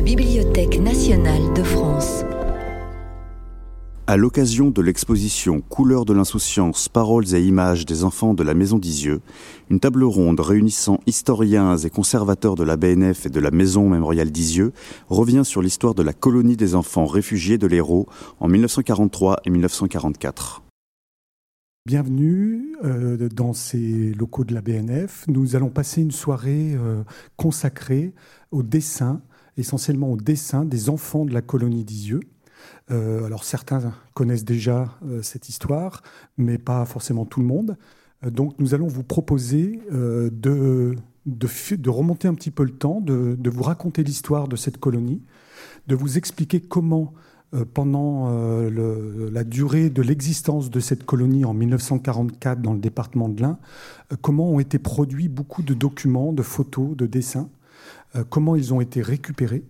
la Bibliothèque nationale de France. À l'occasion de l'exposition Couleurs de l'insouciance, paroles et images des enfants de la Maison d'Isieux, une table ronde réunissant historiens et conservateurs de la BNF et de la Maison mémoriale d'Isieux revient sur l'histoire de la colonie des enfants réfugiés de l'Hérault en 1943 et 1944. Bienvenue euh, dans ces locaux de la BNF. Nous allons passer une soirée euh, consacrée au dessin, essentiellement au dessin des enfants de la colonie d'Isieux. Euh, alors certains connaissent déjà cette histoire, mais pas forcément tout le monde. donc nous allons vous proposer de, de, remonter un petit peu le temps, de, de vous raconter l'histoire de cette colonie, de vous expliquer comment euh, pendant euh, la durée de l'existence de cette colonie en 1944 dans le département de l'Ain, euh, comment ont été produits beaucoup de documents, de photos, de dessins, comment ils ont été récupérés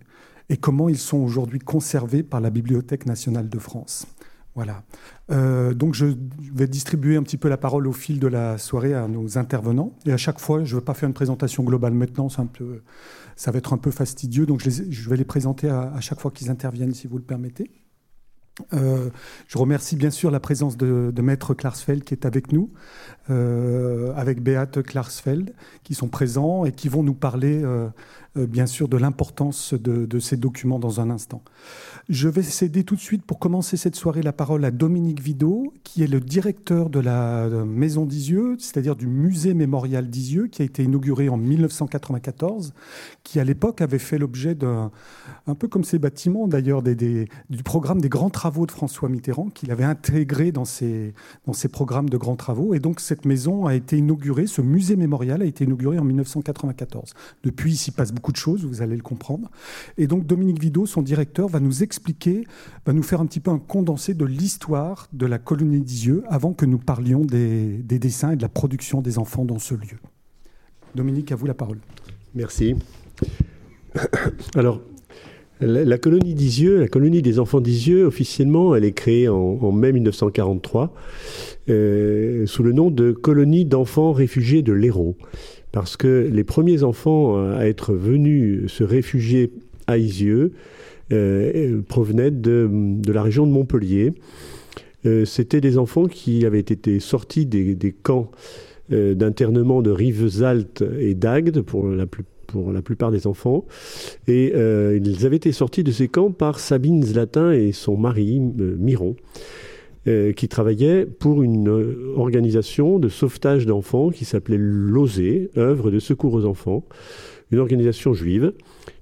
et comment ils sont aujourd'hui conservés par la Bibliothèque nationale de France. Voilà. donc je vais distribuer un petit peu la parole au fil de la soirée à nos intervenants. Et à chaque fois, je ne veux pas faire une présentation globale maintenant, ça va être un peu fastidieux, donc je, vais les présenter à, chaque fois qu'ils interviennent, si vous le permettez. Euh, je remercie bien sûr la présence de, Maître Klarsfeld qui est avec nous, euh, avec Beate Klarsfeld, qui sont présents et qui vont nous parler euh, bien sûr de l'importance de, ces documents dans un instant. Je vais céder tout de suite pour commencer cette soirée la parole à Dominique Vidot, qui est le directeur de la Maison d'Isieux, c'est-à-dire du musée mémorial d'Isieux, qui a été inauguré en 1994, qui à l'époque avait fait l'objet d'un, un peu comme ces bâtiments d'ailleurs, du programme des grands travaux de François Mitterrand, qu'il avait intégré dans ses, dans ses programmes de grands travaux. Et donc cette maison a été inaugurée, ce musée mémorial a été inauguré en 1994. Depuis, il s'y passe beaucoup de choses, vous allez le comprendre. Et donc Dominique Vidot, son directeur, va nous expliquer expliquer, va nous faire un petit peu un condensé de l'histoire de la colonie d'Isieux avant que nous parlions des, dessins et de la production des enfants dans ce lieu. Dominique, à vous la parole. Merci. Alors, la, colonie d'Isieux, la colonie des enfants d'Isieux, officiellement, elle est créée en, mai 1943 euh, sous le nom de colonie d'enfants réfugiés de l'Hérault. Parce que les premiers enfants à être venus se réfugier à Isieux provenaient de, la région de Montpellier. Euh, c'était des enfants qui avaient été sortis des, camps euh, d'internement de Rivesaltes et d'Agde pour la, pour la plupart des enfants. Et ils avaient été sortis de ces camps par Sabine Zlatin et son mari, Miron. qui travaillaient pour une organisation de sauvetage d'enfants qui s'appelait l'OSE, œuvre de secours aux enfants, une organisation juive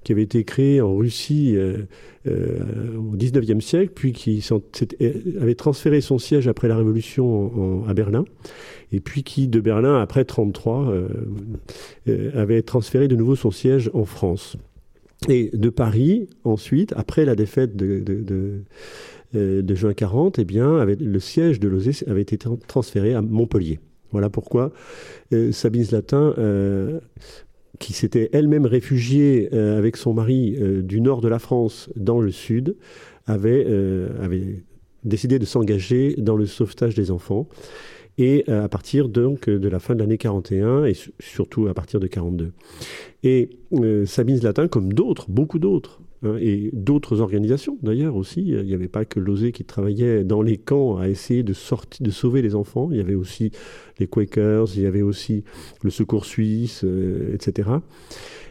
qui avait été créée en Russie euh, euh, au XIXe siècle, puis qui euh, avait transféré son siège après la Révolution à Berlin, et puis qui, de Berlin, après 1933, avait transféré de nouveau son siège en France. Et de Paris, ensuite, après la défaite de, juin 40, eh bien, le siège de l'OSE avait été transféré à Montpellier. Voilà pourquoi Sabine Zlatin qui s'était elle-même réfugiée euh, avec son mari euh, du nord de la France dans le sud, avait, euh, avait décidé de s'engager dans le sauvetage des enfants. Et à partir donc de la fin de l'année 41 et surtout à partir de 42. Et Sabine Zlatin, comme d'autres, beaucoup d'autres, et d'autres organisations d'ailleurs aussi. Il n'y avait pas que l'OSE qui travaillait dans les camps à essayer de, sortir, de sauver les enfants. Il y avait aussi les Quakers, il y avait aussi le Secours suisse, euh, etc.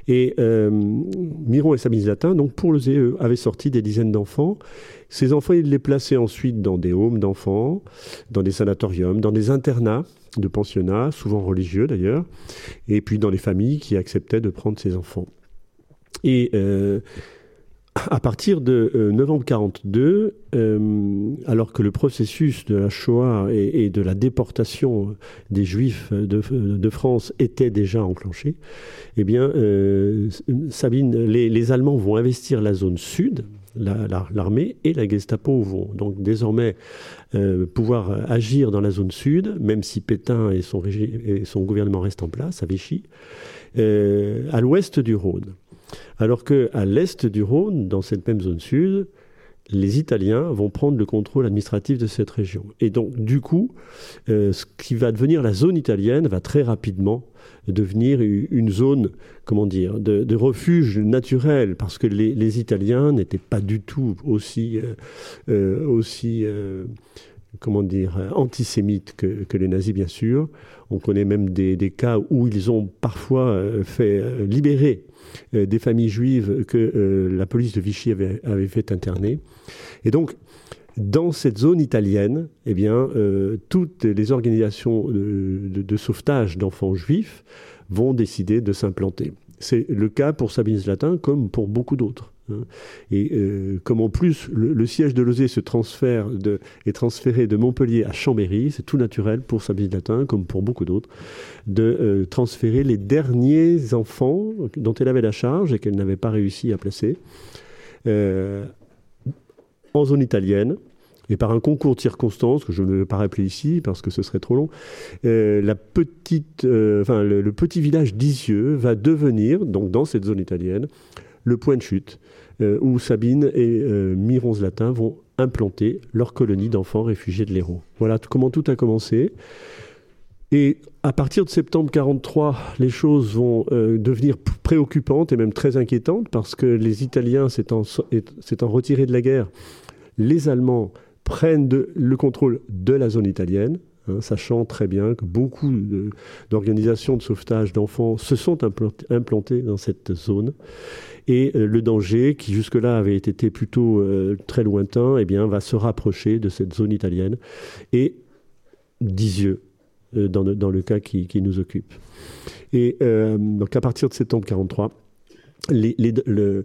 Et euh, Miron et Sabine Latin, donc pour l'OSE, avaient sorti des dizaines d'enfants. Ces enfants, ils les plaçaient ensuite dans des homes d'enfants, dans des sanatoriums, dans des internats de pensionnats, souvent religieux d'ailleurs, et puis dans les familles qui acceptaient de prendre ces enfants. Et euh, à partir de euh, novembre 42, euh, alors que le processus de la Shoah et, de la déportation des Juifs de, France était déjà enclenché, eh bien, euh, Sabine, les, Allemands vont investir la zone sud, l'armée et la Gestapo vont donc désormais pouvoir agir dans la zone sud, même si Pétain et son, et son gouvernement restent en place à Vichy, à l'ouest du Rhône. Alors qu'à l'est du Rhône, dans cette même zone sud, les Italiens vont prendre le contrôle administratif de cette région. Et donc, du coup, euh, ce qui va devenir la zone italienne va très rapidement devenir une zone, comment dire, de, refuge naturel, parce que les, Italiens n'étaient pas du tout aussi, euh, euh, comment dire, antisémites que, les nazis, bien sûr. On connaît même des, des cas où ils ont parfois fait libérer des familles juives que euh, la police de Vichy avait, fait interner. Et donc, dans cette zone italienne, eh bien, euh, toutes les organisations de, sauvetage d'enfants juifs vont décider de s'implanter. C'est le cas pour Sabine Zlatin comme pour beaucoup d'autres. Hein. Et euh, comme en plus le, siège de l'OSE se transfère est transféré de Montpellier à Chambéry, c'est tout naturel pour Sabine Latin, comme pour beaucoup d'autres, de euh, transférer les derniers enfants dont elle avait la charge et qu'elle n'avait pas réussi à placer euh, en zone italienne. Et par un concours de circonstances, que je ne vais pas rappeler ici parce que ce serait trop long, le, le, petit village d'Isieux va devenir, donc dans cette zone italienne, le point de chute euh, où Sabine et euh, Miron vont implanter leur colonie d'enfants réfugiés de l'Hérault. Voilà comment tout a commencé. Et à partir de septembre 43, les choses vont euh, devenir préoccupantes et même très inquiétantes parce que les Italiens s'étant retirés de la guerre, les Allemands prennent le contrôle de la zone italienne, hein, sachant très bien que beaucoup d'organisations de, sauvetage d'enfants se sont implantées dans cette zone. Et euh, le danger, qui jusque-là avait été plutôt euh, très lointain, eh bien, va se rapprocher de cette zone italienne et d'Isieux, euh, dans, le cas qui, nous occupe. Et donc à partir de septembre 1943, les, le,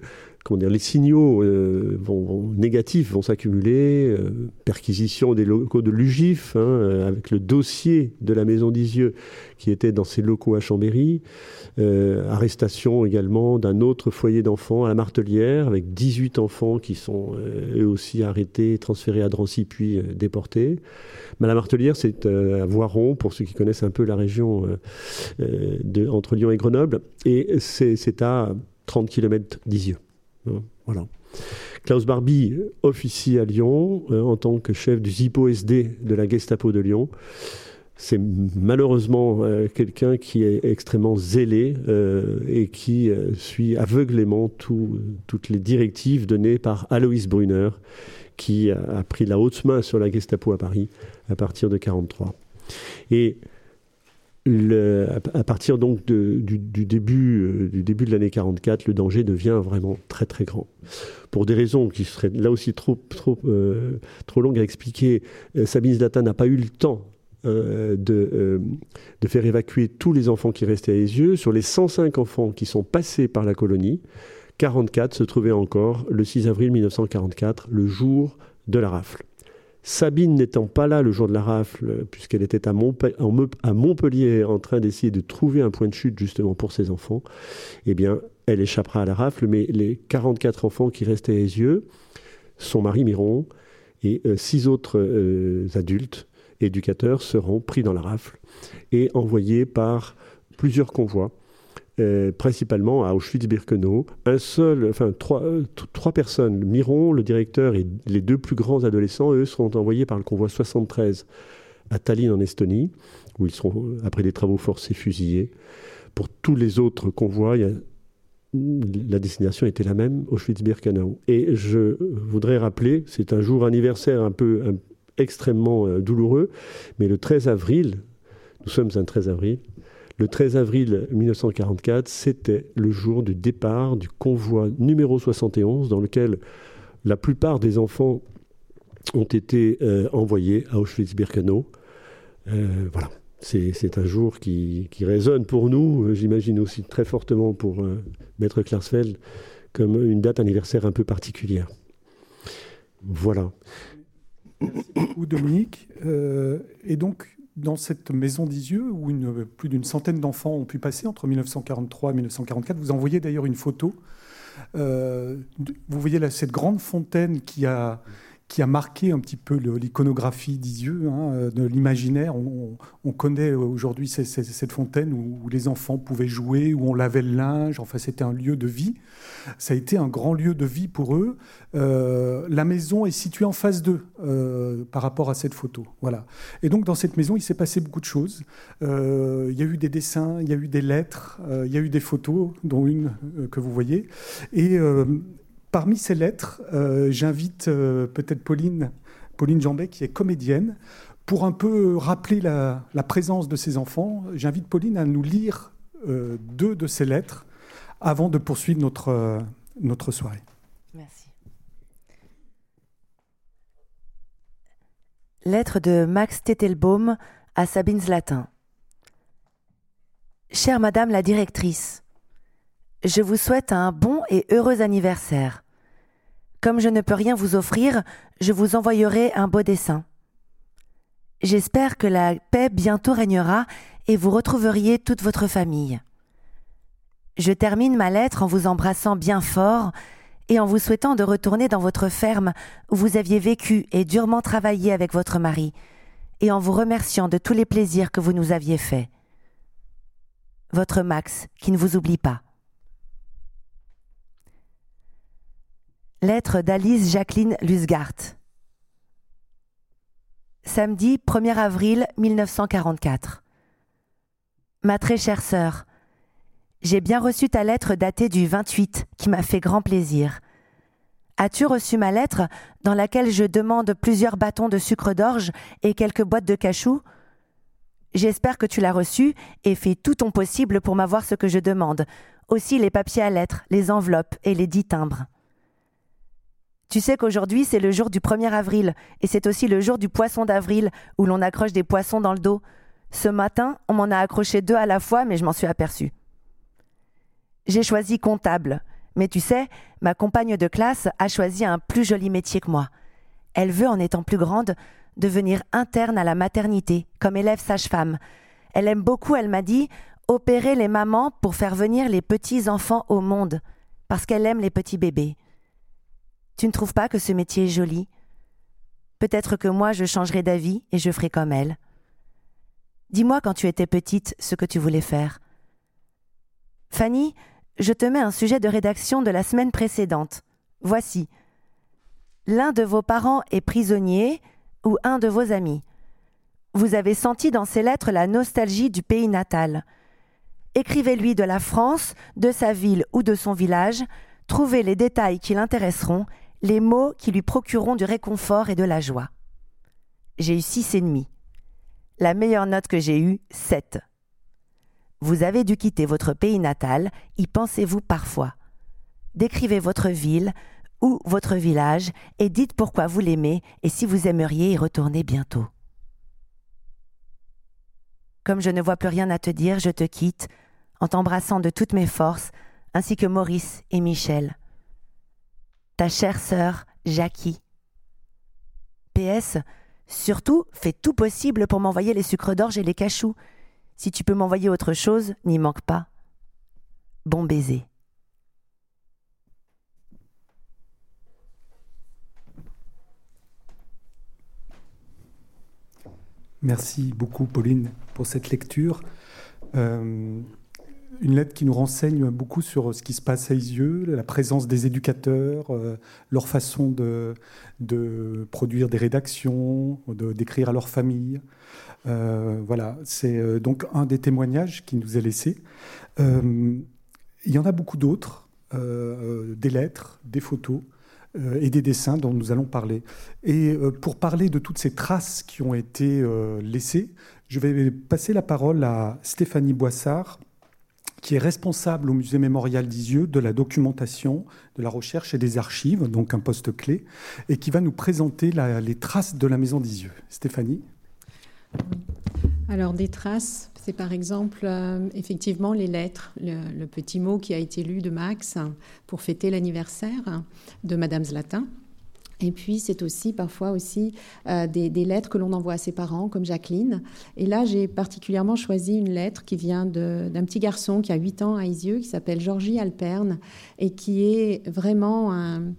les signaux euh, vont, négatifs vont s'accumuler, euh, perquisition des locaux de l'UGIF, hein, euh, avec le dossier de la maison d'Isieux qui était dans ses locaux à Chambéry, arrestation également d'un autre foyer d'enfants à la Martelière, avec 18 enfants qui sont eux aussi arrêtés, transférés à Drancy puis déportés. Mais la Martelière, c'est à Voiron, pour ceux qui connaissent un peu la région entre Lyon et Grenoble, et c'est à 30 km d'Isieux. Voilà. Klaus Barbie officie à Lyon euh, en tant que chef du ZIPO-SD de la Gestapo de Lyon. C'est malheureusement euh, quelqu'un qui est extrêmement zélé euh, et qui suit aveuglément toutes les directives données par Alois Brunner, qui a, pris la haute main sur la Gestapo à Paris à partir de 1943. Et à partir donc du, début, euh, du début de l'année 44, le danger devient vraiment très très grand. Pour des raisons qui seraient là aussi trop, trop, euh, trop longues à expliquer, euh, Sabine Zlatan n'a pas eu le temps de, de, faire évacuer tous les enfants qui restaient à yeux. Sur les 105 enfants qui sont passés par la colonie, 44 se trouvaient encore le 6 avril 1944, le jour de la rafle. Sabine n'étant pas là le jour de la rafle, puisqu'elle était à, Montpellier en train d'essayer de trouver un point de chute justement pour ses enfants, eh bien, elle échappera à la rafle, mais les 44 enfants qui restaient à yeux, son mari Miron et euh, six autres euh, adultes, éducateurs, seront pris dans la rafle et envoyés par plusieurs convois euh, principalement à Auschwitz-Birkenau. Un seul, euh, trois personnes, Miron, le directeur et les deux plus grands adolescents, eux, seront envoyés par le convoi 73 à Tallinn en Estonie, où ils seront, après des travaux forcés, fusillés. Pour tous les autres convois, la destination était la même, Auschwitz-Birkenau. Et je voudrais rappeler, c'est un jour anniversaire un peu extrêmement euh, douloureux, mais le 13 avril, nous sommes un 13 avril, le 13 avril 1944, c'était le jour du départ du convoi numéro 71 dans lequel la plupart des enfants ont été euh, envoyés à Auschwitz-Birkenau. Euh, voilà, c'est un jour qui, résonne pour nous, euh, j'imagine aussi très fortement pour Maître Klarsfeld, comme une date anniversaire un peu particulière. Voilà. Merci Dominique. et donc, dans cette maison d'Isieux, où plus d'une centaine d'enfants ont pu passer entre 1943 et 1944. Vous envoyez d'ailleurs une photo. Euh, vous voyez là cette grande fontaine qui a, qui a marqué un petit peu l'iconographie d'Isieux, hein, de l'imaginaire. On, connaît aujourd'hui cette fontaine où, les enfants pouvaient jouer, où on lavait le linge. Enfin, c'était un lieu de vie. Ça a été un grand lieu de vie pour eux. Euh, la maison est située en face d'eux euh, par rapport à cette photo. Voilà. Et donc, dans cette maison, il s'est passé beaucoup de choses. Euh, il y a eu des dessins, il y a eu des lettres, il y a eu des photos, dont une que vous voyez. Et Parmi ces lettres, euh, j'invite euh, peut-être Pauline, Pauline Jambet, qui est comédienne, pour un peu rappeler la, présence de ses enfants. J'invite Pauline à nous lire euh, deux de ces lettres avant de poursuivre notre, notre soirée. Merci. Lettre de Max Tettelbaum à Sabine Zlatin. Chère Madame la directrice, je vous souhaite un bon et heureux anniversaire. Comme je ne peux rien vous offrir, je vous envoyerai un beau dessin. J'espère que la paix bientôt régnera et vous retrouveriez toute votre famille. Je termine ma lettre en vous embrassant bien fort et en vous souhaitant de retourner dans votre ferme où vous aviez vécu et durement travaillé avec votre mari, et en vous remerciant de tous les plaisirs que vous nous aviez faits. Votre Max, qui ne vous oublie pas. Lettre d'Alice Jacqueline Lusgart. Samedi 1er avril 1944. Ma très chère sœur, j'ai bien reçu ta lettre datée du 28 qui m'a fait grand plaisir. As-tu reçu ma lettre dans laquelle je demande plusieurs bâtons de sucre d'orge et quelques boîtes de cachou? J'espère que tu l'as reçue et fais tout ton possible pour m'avoir ce que je demande, aussi les papiers à lettres, les enveloppes et les dix timbres. Tu sais qu'aujourd'hui, c'est le jour du 1er avril, et c'est aussi le jour du poisson d'avril, où l'on accroche des poissons dans le dos. Ce matin, on m'en a accroché deux à la fois, mais je m'en suis aperçu. J'ai choisi comptable, mais tu sais, ma compagne de classe a choisi un plus joli métier que moi. Elle veut, en étant plus grande, devenir interne à la maternité, comme élève sage-femme. Elle aime beaucoup, elle m'a dit, opérer les mamans pour faire venir les petits enfants au monde, parce qu'elle aime les petits bébés. Tu ne trouves pas que ce métier est joli? Peut-être que moi je changerai d'avis et je ferai comme elle. Dis-moi quand tu étais petite ce que tu voulais faire. Fanny, je te mets un sujet de rédaction de la semaine précédente. Voici. L'un de vos parents est prisonnier ou un de vos amis? Vous avez senti dans ces lettres la nostalgie du pays natal. Écrivez-lui de la France, de sa ville ou de son village, trouvez les détails qui l'intéresseront les mots qui lui procureront du réconfort et de la joie. J'ai eu six et demi. La meilleure note que j'ai eue, sept. Vous avez dû quitter votre pays natal, y pensez-vous parfois. Décrivez votre ville ou votre village et dites pourquoi vous l'aimez et si vous aimeriez y retourner bientôt. Comme je ne vois plus rien à te dire, je te quitte, en t'embrassant de toutes mes forces, ainsi que Maurice et Michel ta chère sœur Jackie. PS, surtout, fais tout possible pour m'envoyer les sucres d'orge et les cachous. Si tu peux m'envoyer autre chose, n'y manque pas. Bon baiser. Merci beaucoup, Pauline, pour cette lecture. Euh, une lettre qui nous renseigne beaucoup sur ce qui se passe à Isieux, la présence des éducateurs, euh, leur façon de, de, produire des rédactions, d'écrire à leur famille. Euh, voilà, c'est euh, donc un des témoignages qui nous est laissé. il y en a beaucoup d'autres, des lettres, des photos et des dessins dont nous allons parler. Et pour parler de toutes ces traces qui ont été laissées, je vais passer la parole à Stéphanie Boissard, qui est responsable au musée mémorial d'Isieux de la documentation, de la recherche et des archives, donc un poste clé, et qui va nous présenter les traces de la maison d'Isieux. Stéphanie? Alors, des traces, c'est par exemple euh, effectivement les lettres, le, petit mot qui a été lu de Max pour fêter l'anniversaire de Madame Zlatin. Et puis, c'est aussi parfois aussi euh, des, lettres que l'on envoie à ses parents, comme Jacqueline. Et là, j'ai particulièrement choisi une lettre qui vient d'un petit garçon qui a 8 ans à Isieux, qui s'appelle Georgie Alperne, et qui est vraiment un,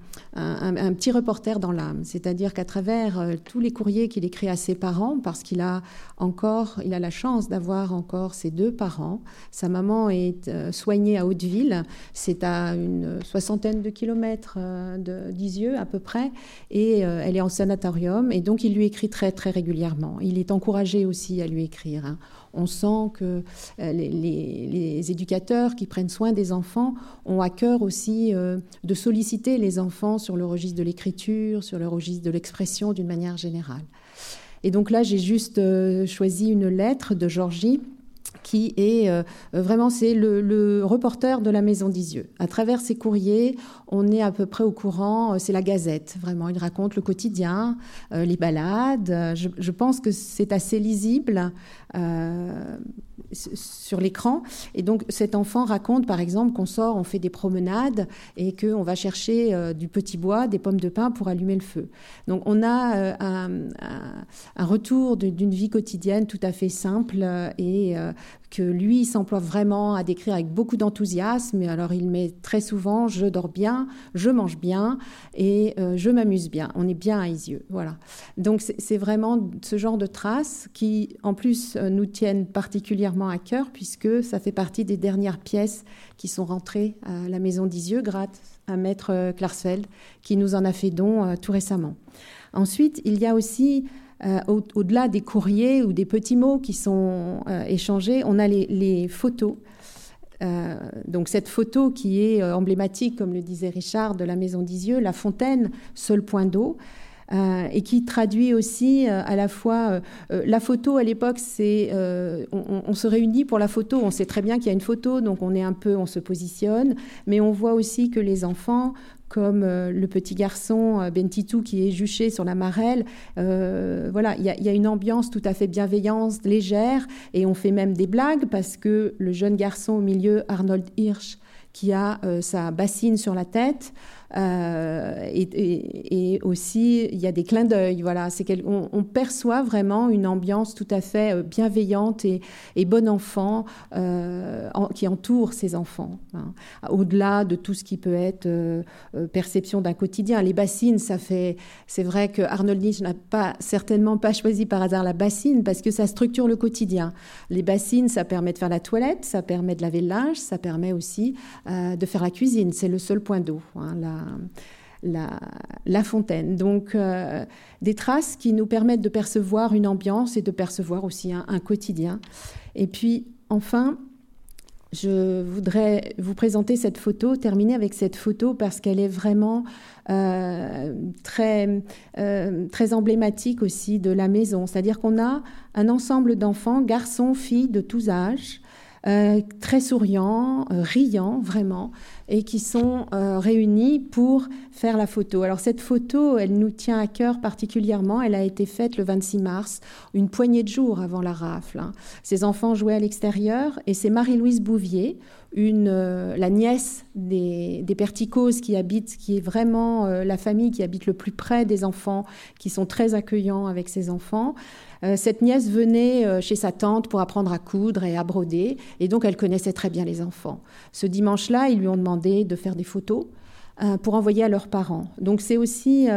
petit reporter dans l'âme. C'est-à-dire qu'à travers euh, tous les courriers qu'il écrit à ses parents, parce qu'il a encore, il a la chance d'avoir encore ses deux parents. Sa maman est euh, soignée à Hauteville, c'est à une soixantaine de kilomètres d'Isieux à peu près et euh, elle est en sanatorium et donc il lui écrit très très régulièrement. Il est encouragé aussi à lui écrire. Hein. On sent que euh, les, éducateurs qui prennent soin des enfants ont à cœur aussi euh, de solliciter les enfants sur le registre de l'écriture, sur le registre de l'expression d'une manière générale. Et donc là, j'ai juste choisi une lettre de Georgie qui est euh, vraiment c'est le, reporter de la Maison d'Isieux. À travers ses courriers, on est à peu près au courant. Euh, c'est la Gazette, vraiment. Il raconte le quotidien, euh, les balades. Je, pense que c'est assez lisible sur l'écran. Et donc cet enfant raconte par exemple qu'on sort, on fait des promenades et qu'on va chercher euh, du petit bois, des pommes de pin pour allumer le feu. Donc on a euh, un, un, retour d'une vie quotidienne tout à fait simple euh, et lui s'emploie vraiment à décrire avec beaucoup d'enthousiasme. Alors il met très souvent je dors bien, je mange bien et je m'amuse bien. On est bien à yeux. Voilà. Donc c'est vraiment ce genre de traces qui en plus nous tiennent particulièrement à cœur puisque ça fait partie des dernières pièces qui sont rentrées à la Maison d'Isieux grâce à Maître Klarsfeld qui nous en a fait don euh, tout récemment. Ensuite, il y a aussi euh, au-delà des courriers ou des petits mots qui sont euh, échangés, on a les, photos. donc cette photo qui est emblématique, comme le disait Richard, de la maison d'Isieux, la fontaine, seul point d'eau. Euh, et qui traduit aussi euh, à la fois euh, la photo à l'époque, c'est on, se réunit pour la photo, on sait très bien qu'il y a une photo, donc on est un peu, on se positionne, mais on voit aussi que les enfants comme le petit garçon Bentitou qui est juché sur la marelle. voilà, il y, y, a une ambiance tout à fait bienveillante, légère, et on fait même des blagues parce que le jeune garçon au milieu, Arnold Hirsch, qui a sa bassine sur la tête, euh, et, aussi, il y a des clins d'œil. Voilà, c'est on perçoit vraiment une ambiance tout à fait euh, bienveillante et, bon enfant euh, qui entoure ces enfants. Hein. Au-delà de tout ce qui peut être perception d'un quotidien. Les bassines, ça fait. C'est vrai que Arnold Nietzsche n'a certainement pas choisi par hasard la bassine parce que ça structure le quotidien. Les bassines, ça permet de faire la toilette, ça permet de laver le linge, ça permet aussi de faire la cuisine. C'est le seul point d'eau. Hein, fontaine. Donc euh, des traces qui nous permettent de percevoir une ambiance et de percevoir aussi un, quotidien. Et puis enfin, je voudrais vous présenter cette photo, terminer avec cette photo parce qu'elle est vraiment euh, très, euh, très emblématique aussi de la maison. C'est-à-dire qu'on a un ensemble d'enfants, garçons, filles de tous âges, très souriants, riants vraiment, et qui sont euh, réunis pour faire la photo. Alors cette photo, elle nous tient à cœur particulièrement. Elle a été faite le 26 mars, une poignée de jours avant la rafle. Hein. Ces enfants jouaient à l'extérieur et c'est Marie-Louise Bouvier, une, euh, la nièce des, des Perticos qui habite, qui est vraiment euh, la famille qui habite le plus près des enfants, qui sont très accueillants avec ces enfants. Euh, cette nièce venait euh, chez sa tante pour apprendre à coudre et à broder, et donc elle connaissait très bien les enfants. Ce dimanche-là, ils lui ont demandé de faire des photos euh, pour envoyer à leurs parents. Donc c'est aussi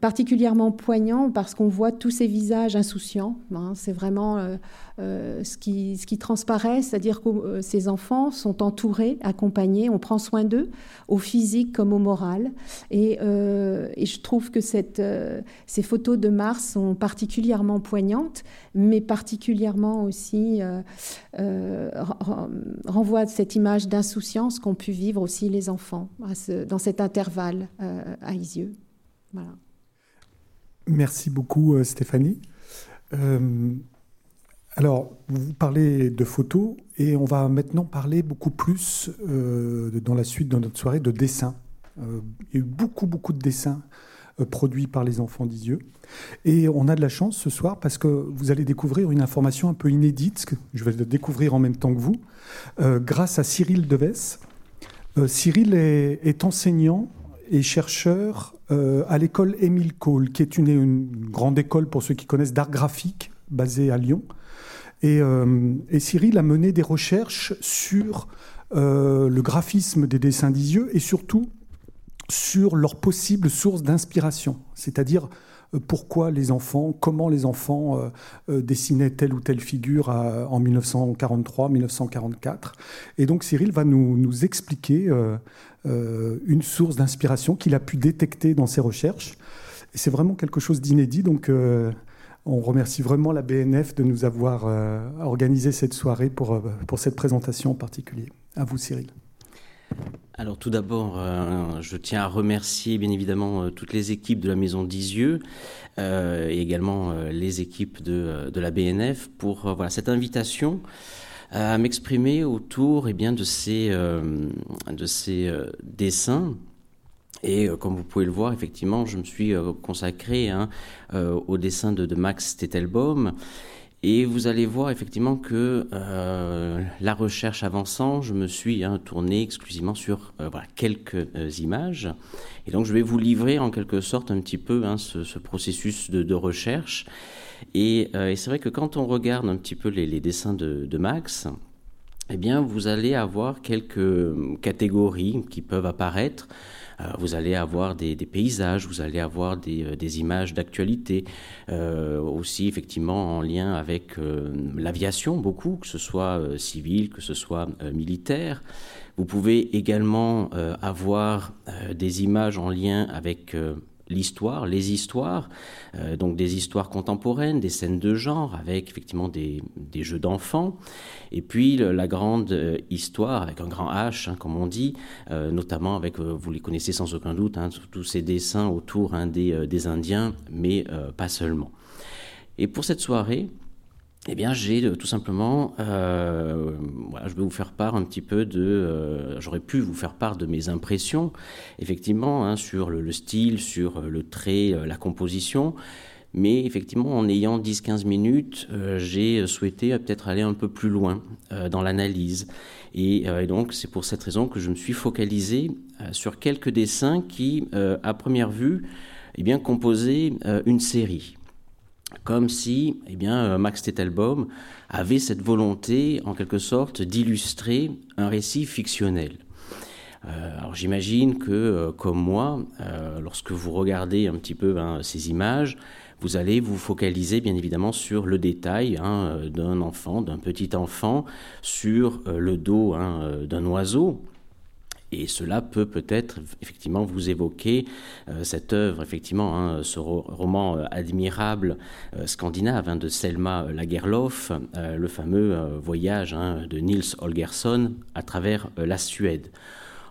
particulièrement poignant parce qu'on voit tous ces visages insouciants. Hein. c'est vraiment euh, ce, qui, ce qui transparaît, c'est-à-dire que euh, ces enfants sont entourés, accompagnés, on prend soin d'eux, au physique comme au moral. Et, euh, je trouve que ces photos de Mars sont particulièrement poignantes, mais particulièrement aussi renvoient à cette image d'insouciance qu'ont pu vivre aussi les enfants dans cet intervalle à Isieux. Merci beaucoup, Stéphanie. Alors, vous parlez de photos et on va maintenant parler beaucoup plus, euh, dans la suite de notre soirée, de dessins. Euh, il y a eu beaucoup, beaucoup de dessins euh, produits par les enfants d'Isieux. Et on a de la chance ce soir parce que vous allez découvrir une information un peu inédite, que je vais découvrir en même temps que vous, grâce à Cyril Deves. Cyril est enseignant est chercheur à l'école Émile Cole, qui est une, grande école pour ceux qui connaissent d'art graphique, basée à Lyon. Et, et, Cyril a mené des recherches sur le graphisme des dessins d'Isieux et surtout sur leurs possibles sources d'inspiration, c'est-à-dire euh, pourquoi les enfants, comment les enfants euh, euh, dessinaient telle ou telle figure en 1943-1944. Et donc Cyril va nous expliquer une source d'inspiration qu'il a pu détecter dans ses recherches. C'est vraiment quelque chose d'inédit. Donc on remercie vraiment la BNF de nous avoir organisé cette soirée pour, pour cette présentation en particulier. À vous Cyril. Alors tout d'abord, euh, je tiens à remercier bien évidemment euh, toutes les équipes de la Maison d'Isieux euh, et également les équipes de, la BNF pour voilà, cette invitation à m'exprimer autour eh bien, de ces, de ces dessins. Et comme vous pouvez le voir, effectivement, je me suis consacré hein, au dessin de, de Max Tettelbaum. Et vous allez voir effectivement que euh, la recherche avançant, je me suis hein, tourné exclusivement sur euh, quelques euh, images. Et donc je vais vous livrer en quelque sorte un petit peu hein, ce, processus de, recherche. Et, c'est vrai que quand on regarde un petit peu les, dessins de, Max, eh bien vous allez avoir quelques catégories qui peuvent apparaître. Euh, vous allez avoir des, paysages, vous allez avoir des, euh, images d'actualité, euh, aussi effectivement en lien avec l'aviation, beaucoup, que ce soit civil, que ce soit militaire. Vous pouvez également avoir des images en lien avec l'histoire, les histoires, euh, donc des histoires contemporaines, des scènes de genre avec effectivement des, jeux d'enfants, et puis la grande euh, histoire avec un grand H, hein, comme on dit, euh, notamment avec, vous les connaissez sans aucun doute, hein, tous ces dessins autour hein, des, des, Indiens, mais pas seulement. Et pour cette soirée, eh bien, j'ai euh, tout simplement, euh, voilà, je vais vous faire part un petit peu de, euh, j'aurais pu vous faire part de mes impressions, effectivement, hein, sur le, style, sur le trait, la composition. Mais effectivement, en ayant 10-15 minutes, j'ai souhaité peut-être aller un peu plus loin dans l'analyse. Et, et, donc, c'est pour cette raison que je me suis focalisé sur quelques dessins qui, à première vue, eh bien, composaient une série comme si eh bien, euh, Max Tettelbaum avait cette volonté, en quelque sorte, d'illustrer un récit fictionnel. Euh, j'imagine que, euh, comme moi, lorsque vous regardez un petit peu hein, ces images, vous allez vous focaliser bien évidemment sur le détail hein, d'un enfant, d'un petit enfant, sur le dos hein, d'un oiseau. Et cela peut peut-être effectivement vous évoquer euh, cette œuvre, effectivement, hein, ce roman euh, admirable euh, scandinave hein, de Selma Lagerlof, le fameux voyage hein, de Nils Holgersson à travers la Suède.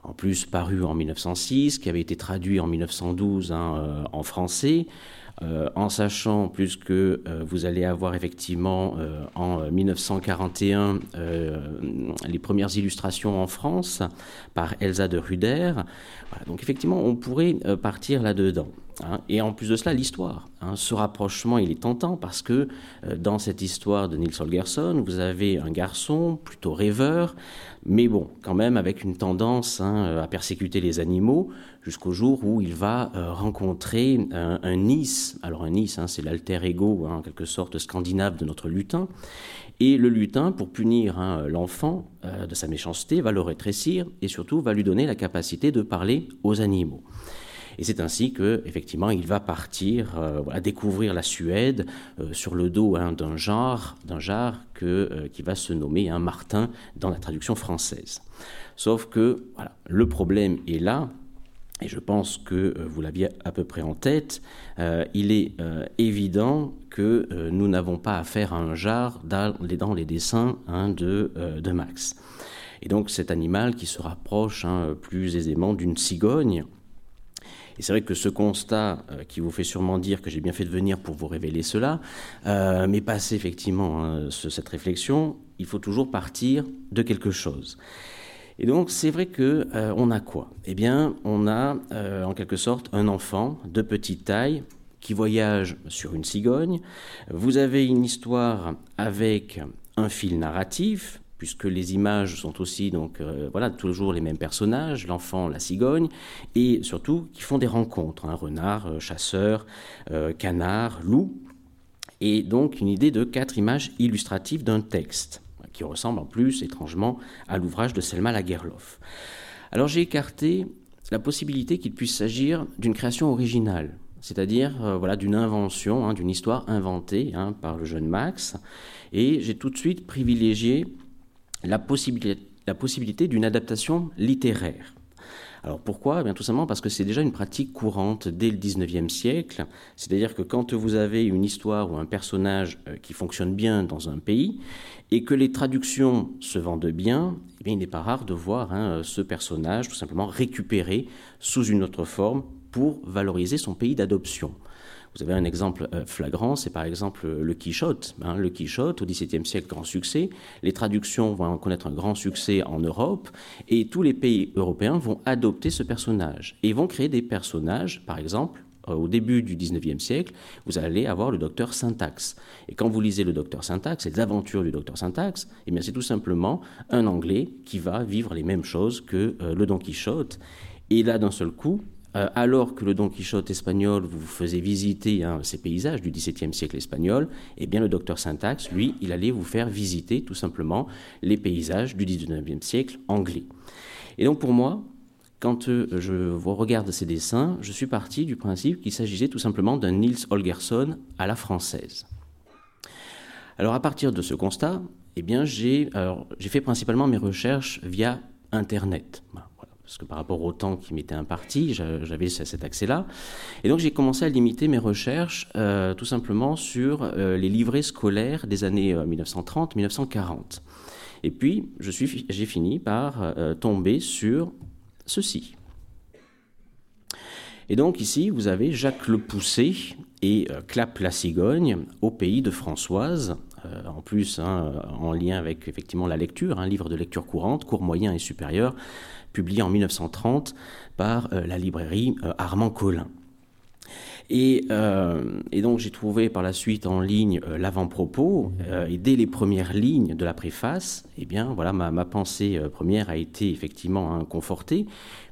En plus paru en 1906, qui avait été traduit en 1912 en français. Euh, en sachant plus que euh, vous allez avoir effectivement euh, en 1941 les premières illustrations en France par Elsa de Ruder. donc effectivement, on pourrait partir là-dedans. Hein. Et en plus de cela, l'histoire. Hein. Ce rapprochement, il est tentant parce que dans cette histoire de Nils Holgersson, vous avez un garçon plutôt rêveur, mais bon, quand même avec une tendance hein, à persécuter les animaux, jusqu'au jour où il va euh, rencontrer un, un, Nice. Alors un Nice, hein, c'est l'alter ego, hein, en quelque sorte scandinave de notre lutin. Et le lutin, pour punir hein, l'enfant euh, de sa méchanceté, va le rétrécir et surtout va lui donner la capacité de parler aux animaux. Et c'est ainsi que, effectivement, il va partir euh, à découvrir la Suède sur le dos d'un genre, d'un que, qui va se nommer un Martin dans la traduction française. Sauf que, voilà, le problème est là, et je pense que euh, vous l'aviez à peu près en tête, euh, il est euh, évident que nous n'avons pas affaire à un jar dans les, dessins hein, de, Max. Et donc cet animal qui se rapproche hein, plus aisément d'une cigogne. Et c'est vrai que ce constat, qui vous fait sûrement dire que j'ai bien fait de venir pour vous révéler cela, mais passer effectivement hein, cette réflexion, il faut toujours partir de quelque chose. Et donc, c'est vrai que euh, on a quoi? Eh bien, on a euh, en quelque sorte un enfant de petite taille qui voyage sur une cigogne. Vous avez une histoire avec un fil narratif, puisque les images sont aussi donc euh, voilà toujours les mêmes personnages, l'enfant, la cigogne, et surtout qui font des rencontres, un hein, renard, euh, chasseur, canard, loup, et donc une idée de quatre images illustratives d'un texte qui ressemble en plus étrangement à l'ouvrage de Selma Lagerlof. Alors j'ai écarté la possibilité qu'il puisse s'agir d'une création originale, c'est-à-dire voilà d'une invention, hein, d'une histoire inventée hein, par le jeune Max, et j'ai tout de suite privilégié la possibilité d'une adaptation littéraire. Alors pourquoi? Eh bien Tout simplement parce que c'est déjà une pratique courante dès le 19e siècle. C'est-à-dire que quand vous avez une histoire ou un personnage euh, qui fonctionne bien dans un pays et que les traductions se vendent bien, eh il n'est pas rare de voir hein, ce personnage tout simplement récupéré sous une autre forme pour valoriser son pays d'adoption. Vous avez un exemple euh, flagrant, c'est par exemple le Quichotte. Hein, le Quichotte, au XVIIe siècle, grand succès. Les traductions vont connaître un grand succès en Europe et tous les pays européens vont adopter ce personnage et vont créer des personnages, par exemple, euh, au début du XIXe siècle, vous allez avoir le docteur Syntax. Et quand vous lisez le docteur Syntax, les aventures du docteur Syntax, eh bien c'est tout simplement un Anglais qui va vivre les mêmes choses que euh, le Don Quichotte. Et là, d'un seul coup, euh, alors que le Don Quichotte espagnol vous faisait visiter hein, ces paysages du XVIIe siècle espagnol, eh bien le docteur Syntax, lui, il allait vous faire visiter tout simplement les paysages du XIXe siècle anglais. Et donc pour moi, quand euh, je regarde ces dessins, je suis parti du principe qu'il s'agissait tout simplement d'un Niels Holgersson à la française. Alors à partir de ce constat, eh bien j'ai fait principalement mes recherches via Internet parce que par rapport au temps qui m'était imparti, j'avais cet accès-là. Et donc j'ai commencé à limiter mes recherches euh, tout simplement sur euh, les livrets scolaires des années 1930-1940. Euh, Et puis j'ai fini par tomber sur ceci. Et donc ici, vous avez Jacques Le Poussé et Clap la cigogne au pays de Françoise, en plus hein, en lien avec effectivement la lecture, un livre de lecture courante, court, moyen et supérieur, publié en 1930 par euh, la librairie euh, Armand Collin. Euh, et, donc j'ai trouvé par la suite en ligne l'avant-propos, et dès les premières lignes de la préface, eh bien voilà, ma, pensée première a été effectivement hein, confortée,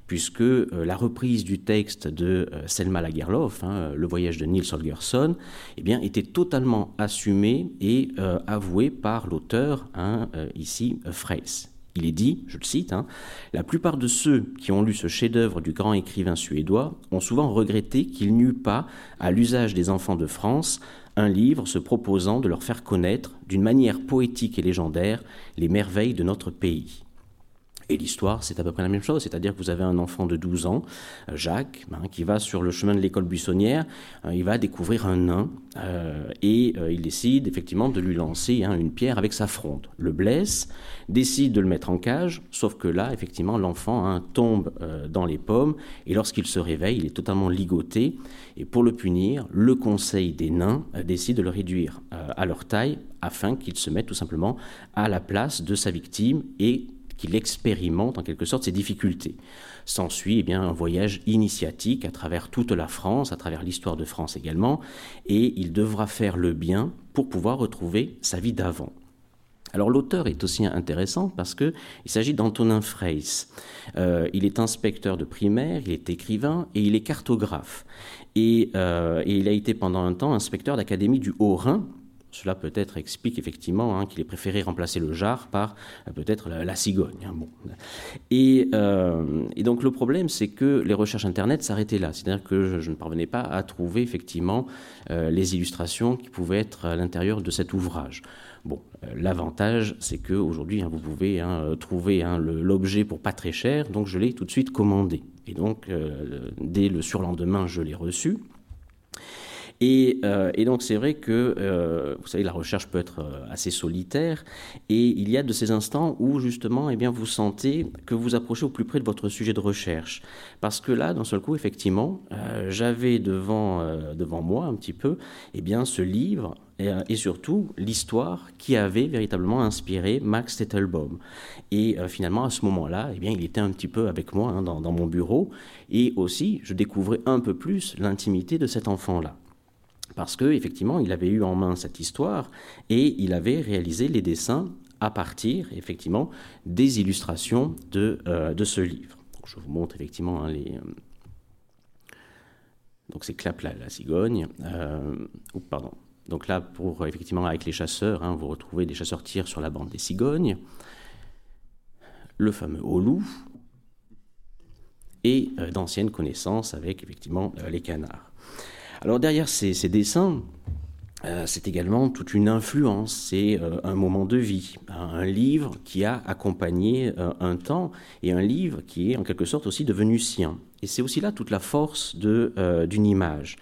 puisque la reprise du texte de Selma Lagerlof, hein, Le voyage de Niels Holgersson, eh bien, était totalement assumée et avouée par l'auteur, hein, ici, Freys. Il est dit, je le cite, hein, La plupart de ceux qui ont lu ce chef-d'œuvre du grand écrivain suédois ont souvent regretté qu'il n'y eût pas, à l'usage des enfants de France, un livre se proposant de leur faire connaître, d'une manière poétique et légendaire, les merveilles de notre pays. Et l'histoire, c'est à peu près la même chose, c'est-à-dire que vous avez un enfant de 12 ans, euh, Jacques, hein, qui va sur le chemin de l'école buissonnière, euh, il va découvrir un nain, euh, et il décide effectivement de lui lancer hein, une pierre avec sa fronde. Le blesse, décide de le mettre en cage, sauf que là, effectivement, l'enfant hein, tombe dans les pommes, et lorsqu'il se réveille, il est totalement ligoté, et pour le punir, le conseil des nains décide de le réduire à leur taille, afin qu'il se mette tout simplement à la place de sa victime, et qu'il expérimente en quelque sorte ses difficultés. S'ensuit eh un voyage initiatique à travers toute la France, à travers l'histoire de France également, et il devra faire le bien pour pouvoir retrouver sa vie d'avant. Alors l'auteur est aussi intéressant parce que il s'agit d'Antonin Freys. Euh, il est inspecteur de primaire, il est écrivain et il est cartographe. Et, euh, et il a été pendant un temps inspecteur d'académie du Haut-Rhin cela peut-être explique effectivement hein, qu'il ait préféré remplacer le jar par euh, peut-être la, cigogne. Hein, bon. Euh, et, donc le problème, c'est que les recherches Internet s'arrêtaient là. C'est-à-dire que je, ne parvenais pas à trouver effectivement euh, les illustrations qui pouvaient être à l'intérieur de cet ouvrage. Bon, l'avantage, c'est qu'aujourd'hui, hein, vous pouvez trouver l'objet pour pas très cher, donc je l'ai tout de suite commandé. Et donc, dès le surlendemain, je l'ai reçu. Euh, et, donc c'est vrai que, euh, vous savez, la recherche peut être euh, assez solitaire, et il y a de ces instants où justement, eh bien, vous sentez que vous approchez au plus près de votre sujet de recherche. Parce que là, d'un seul coup, effectivement, j'avais devant, devant moi un petit peu, eh bien, ce livre et, surtout l'histoire qui avait véritablement inspiré Max Tettelbaum. Et finalement, à ce moment-là, eh il était un petit peu avec moi hein, dans, mon bureau, et aussi, je découvrais un peu plus l'intimité de cet enfant-là parce que effectivement, il avait eu en main cette histoire et il avait réalisé les dessins à partir, effectivement, des illustrations de, de ce livre. je vous montre effectivement hein, les. donc c'est Clap la, la cigogne. Oh, pardon. Donc là, pour effectivement avec les chasseurs, hein, vous retrouvez des chasseurs tirent sur la bande des cigognes, le fameux loup et euh, d'anciennes connaissances avec effectivement euh, les canards. Alors derrière ces, dessins, euh, c'est également toute une influence, c'est un moment de vie, un livre qui a accompagné un temps et un livre qui est en quelque sorte aussi devenu sien. Et c'est aussi là toute la force d'une image.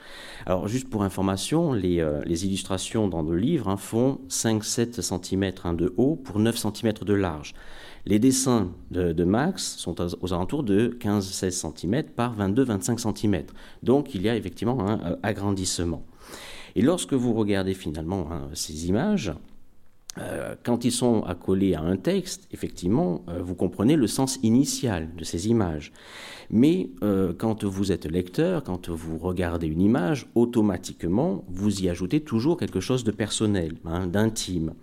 Alors juste pour information, les, illustrations dans le livre hein, font 5-7 cm hein, de haut pour 9 cm de large. Les dessins de, Max sont aux, alentours de 15-16 cm par 22-25 cm. Donc il y a effectivement un euh, agrandissement. Et lorsque vous regardez finalement hein, ces images, euh, quand ils sont accolés à un texte, effectivement, euh, vous comprenez le sens initial de ces images. Mais quand vous êtes lecteur, quand vous regardez une image, automatiquement, vous y ajoutez toujours quelque chose de personnel, hein, d'intime.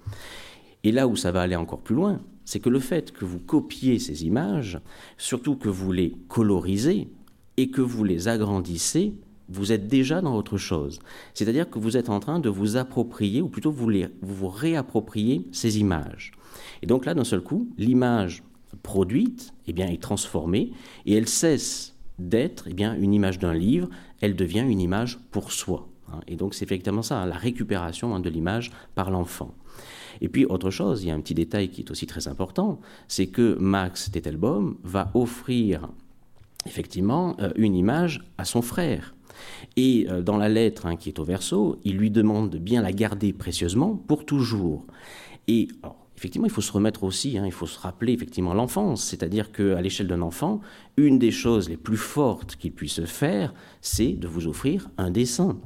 Et là où ça va aller encore plus loin, c'est que le fait que vous copiez ces images, surtout que vous les colorisez et que vous les agrandissez, vous êtes déjà dans autre chose. C'est-à-dire que vous êtes en train de vous approprier, ou plutôt vous, vous réappropriez ces images. Et donc là, d'un seul coup, l'image produite eh bien, est transformée et elle cesse d'être eh bien, une image d'un livre, elle devient une image pour soi. Hein. Et donc c'est effectivement ça, hein, la récupération hein, de l'image par l'enfant. Et puis autre chose, il y a un petit détail qui est aussi très important, c'est que Max Tettelbaum va offrir effectivement euh, une image à son frère. Et euh, dans la lettre hein, qui est au verso, il lui demande de bien la garder précieusement pour toujours. Et effectivement, il faut se remettre aussi, hein, il faut se rappeler effectivement l'enfance, c'est-à-dire qu'à l'échelle d'un enfant, une des choses les plus fortes qu'il puisse faire, c'est de vous offrir un dessin.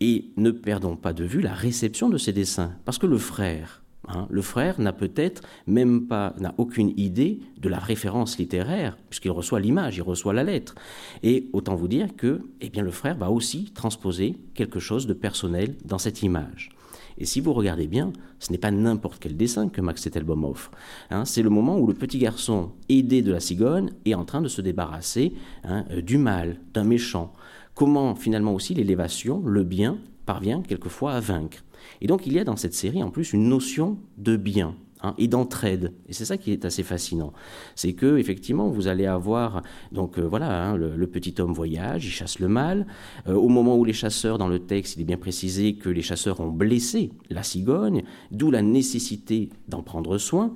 Et ne perdons pas de vue la réception de ces dessins, parce que le frère, Hein. Le frère n'a peut-être même pas, n'a aucune idée de la référence littéraire, puisqu'il reçoit l'image, il reçoit la lettre. Et autant vous dire que, eh bien, le frère va aussi transposer quelque chose de personnel dans cette image. Et si vous regardez bien, ce n'est pas n'importe quel dessin que Max Tettelbaum offre. Hein. c'est le moment où le petit garçon, aidé de la cigogne, est en train de se débarrasser hein, euh, du mal, d'un méchant. Comment finalement aussi l'élévation, le bien, parvient quelquefois à vaincre. Et donc il y a dans cette série en plus une notion de bien. Hein, et d'entraide. Et c'est ça qui est assez fascinant. C'est que effectivement, vous allez avoir donc euh, voilà, hein, le, petit homme voyage, il chasse le mal. Euh, au moment où les chasseurs, dans le texte, il est bien précisé que les chasseurs ont blessé la cigogne, d'où la nécessité d'en prendre soin.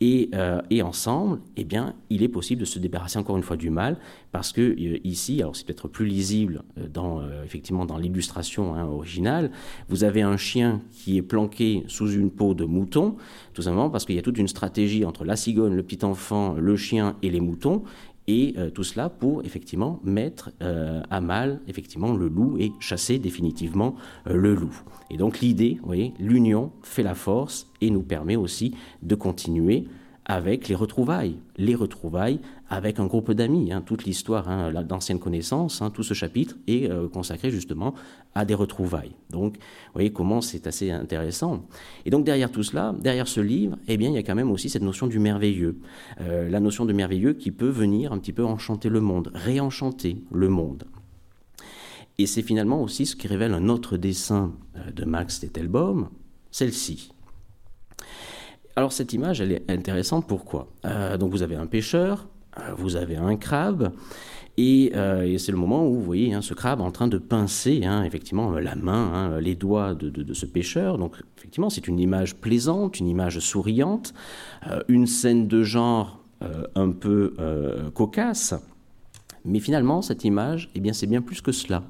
Et, euh, et, ensemble, eh bien, il est possible de se débarrasser encore une fois du mal, parce que ici, alors c'est peut-être plus lisible dans effectivement dans l'illustration hein, originale, vous avez un chien qui est planqué sous une peau de mouton tout simplement parce qu'il y a toute une stratégie entre la cigogne, le petit enfant, le chien et les moutons, et euh, tout cela pour effectivement mettre euh, à mal effectivement le loup et chasser définitivement euh, le loup. Et donc l'idée, l'union fait la force et nous permet aussi de continuer avec les retrouvailles. Les retrouvailles avec un groupe d'amis. Hein. Toute l'histoire hein, d'anciennes connaissances, hein, tout ce chapitre est euh, consacré justement à des retrouvailles. Donc, vous voyez comment c'est assez intéressant. Et donc, derrière tout cela, derrière ce livre, eh bien, il y a quand même aussi cette notion du merveilleux. Euh, la notion de merveilleux qui peut venir un petit peu enchanter le monde, réenchanter le monde. Et c'est finalement aussi ce qui révèle un autre dessin euh, de Max Tettelbaum, celle-ci. Alors cette image, elle est intéressante. Pourquoi? Donc vous avez un pêcheur, vous avez un crabe, et, euh, c'est le moment où vous voyez hein, ce crabe en train de pincer hein, effectivement la main, hein, les doigts de, ce pêcheur. Donc effectivement, c'est une image plaisante, une image souriante, une scène de genre un peu cocasse. Mais finalement, cette image, eh bien, c'est bien plus que cela.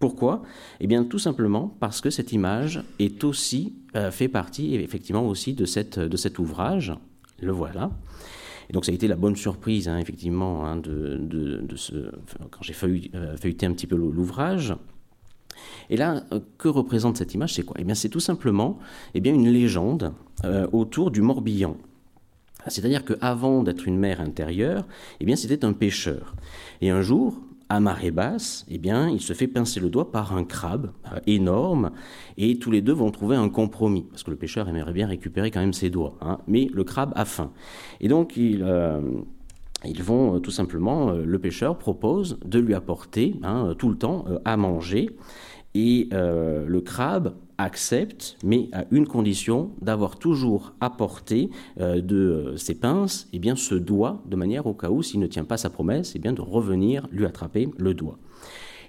Pourquoi? Eh bien, tout simplement parce que cette image est aussi euh, fait partie, effectivement, aussi de, cette, de cet ouvrage. Le voilà. Et donc, ça a été la bonne surprise, hein, effectivement, hein, quand j'ai euh, feuilleté un petit peu l'ouvrage. Et là, euh, que représente cette image? C'est quoi? Eh bien, c'est tout simplement eh bien, une légende autour du Morbihan. C'est-à-dire qu'avant d'être une mer intérieure, eh bien, c'était un pêcheur. Et un jour, à marée basse, eh bien, il se fait pincer le doigt par un crabe euh, énorme, et tous les deux vont trouver un compromis, parce que le pêcheur aimerait bien récupérer quand même ses doigts, hein, mais le crabe a faim. Et donc, il, euh, ils vont euh, tout simplement, le pêcheur propose de lui apporter hein, tout le temps à manger, et le crabe accepte, mais à une condition d'avoir toujours apporté euh, de euh, ses pinces eh bien, ce doigt, de manière au cas où, s'il ne tient pas sa promesse, et eh bien, de revenir lui attraper le doigt.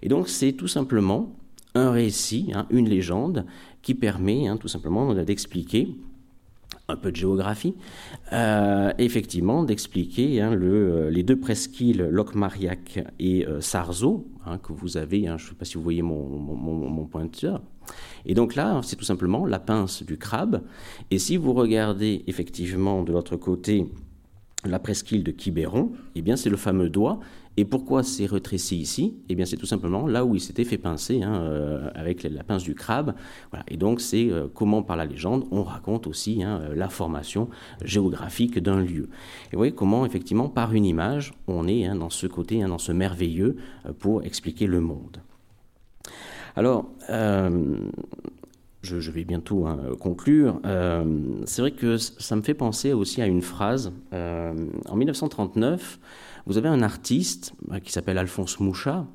Et donc c'est tout simplement un récit, hein, une légende, qui permet hein, tout simplement d'expliquer un peu de géographie, euh, effectivement d'expliquer hein, le, les deux presqu'îles Locmariac et Sarzeau, que vous avez, je ne sais pas si vous voyez mon pointeur, et donc là, c'est tout simplement la pince du crabe. Et si vous regardez effectivement de l'autre côté la presqu'île de Quiberon, eh bien c'est le fameux doigt. Et pourquoi c'est rétréci ici? Eh bien c'est tout simplement là où il s'était fait pincer hein, euh, avec la pince du crabe. Et donc c'est euh, comment par la légende on raconte aussi hein, la formation géographique d'un lieu. Et vous voyez comment effectivement par une image on est hein, dans ce côté, dans ce merveilleux euh, pour expliquer le monde. Alors, euh, je, vais bientôt conclure. Euh, c'est vrai que ça me fait penser aussi à une phrase. Euh, en 1939, vous avez un artiste qui s'appelle Alphonse Mouchat,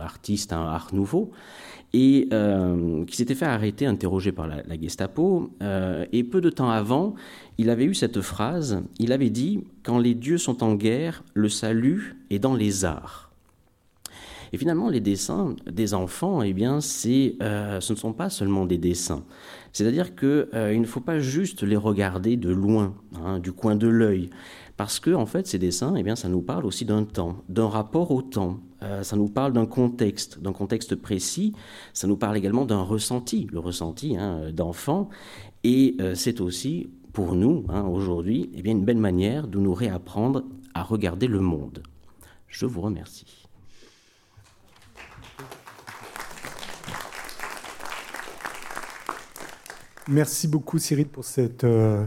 artiste un art nouveau, et qui s'était fait arrêter, interrogé par la, la Gestapo. et peu de temps avant, il avait eu cette phrase. Il avait dit Quand les dieux sont en guerre, le salut est dans les arts. Et finalement, les dessins des enfants, eh bien, euh, ce ne sont pas seulement des dessins. C'est-à-dire qu'il euh, ne faut pas juste les regarder de loin, hein, du coin de l'œil. Parce que, en fait, ces dessins, eh bien, ça nous parle aussi d'un temps, d'un rapport au temps. Euh, ça nous parle d'un contexte, d'un contexte précis. Ça nous parle également d'un ressenti, le ressenti hein, d'enfant. Et c'est aussi, pour nous, hein, aujourd'hui, eh bien, une belle manière de nous réapprendre à regarder le monde. Je vous remercie. Merci beaucoup Cyril pour cette, euh,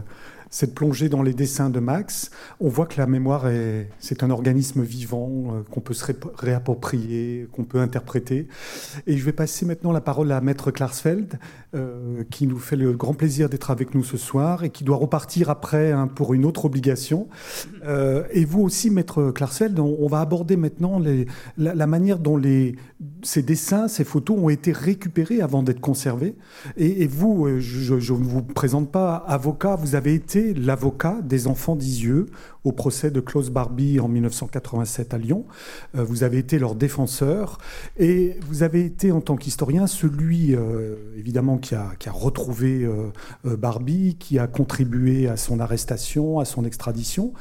cette plongée dans les dessins de Max, on voit que la mémoire est c'est un organisme vivant euh, qu'on peut se réapproprier, qu'on peut interpréter. Et je vais passer maintenant la parole à Maître Klarsfeld, euh, qui nous fait le grand plaisir d'être avec nous ce soir et qui doit repartir après hein, pour une autre obligation. Euh, et vous aussi, Maître Klarsfeld, on, va aborder maintenant la, manière dont les, ces dessins, ces photos ont été récupérés avant d'être conservés. Et vous, je ne vous présente pas avocat, vous avez été l'avocat des enfants d'Isieux au procès de Klaus Barbie en 1987 à Lyon. Euh, vous avez été leur défenseur et vous avez été en tant qu'historien celui euh, évidemment qui a, retrouvé euh, Barbie, qui a contribué à son arrestation, à son extradition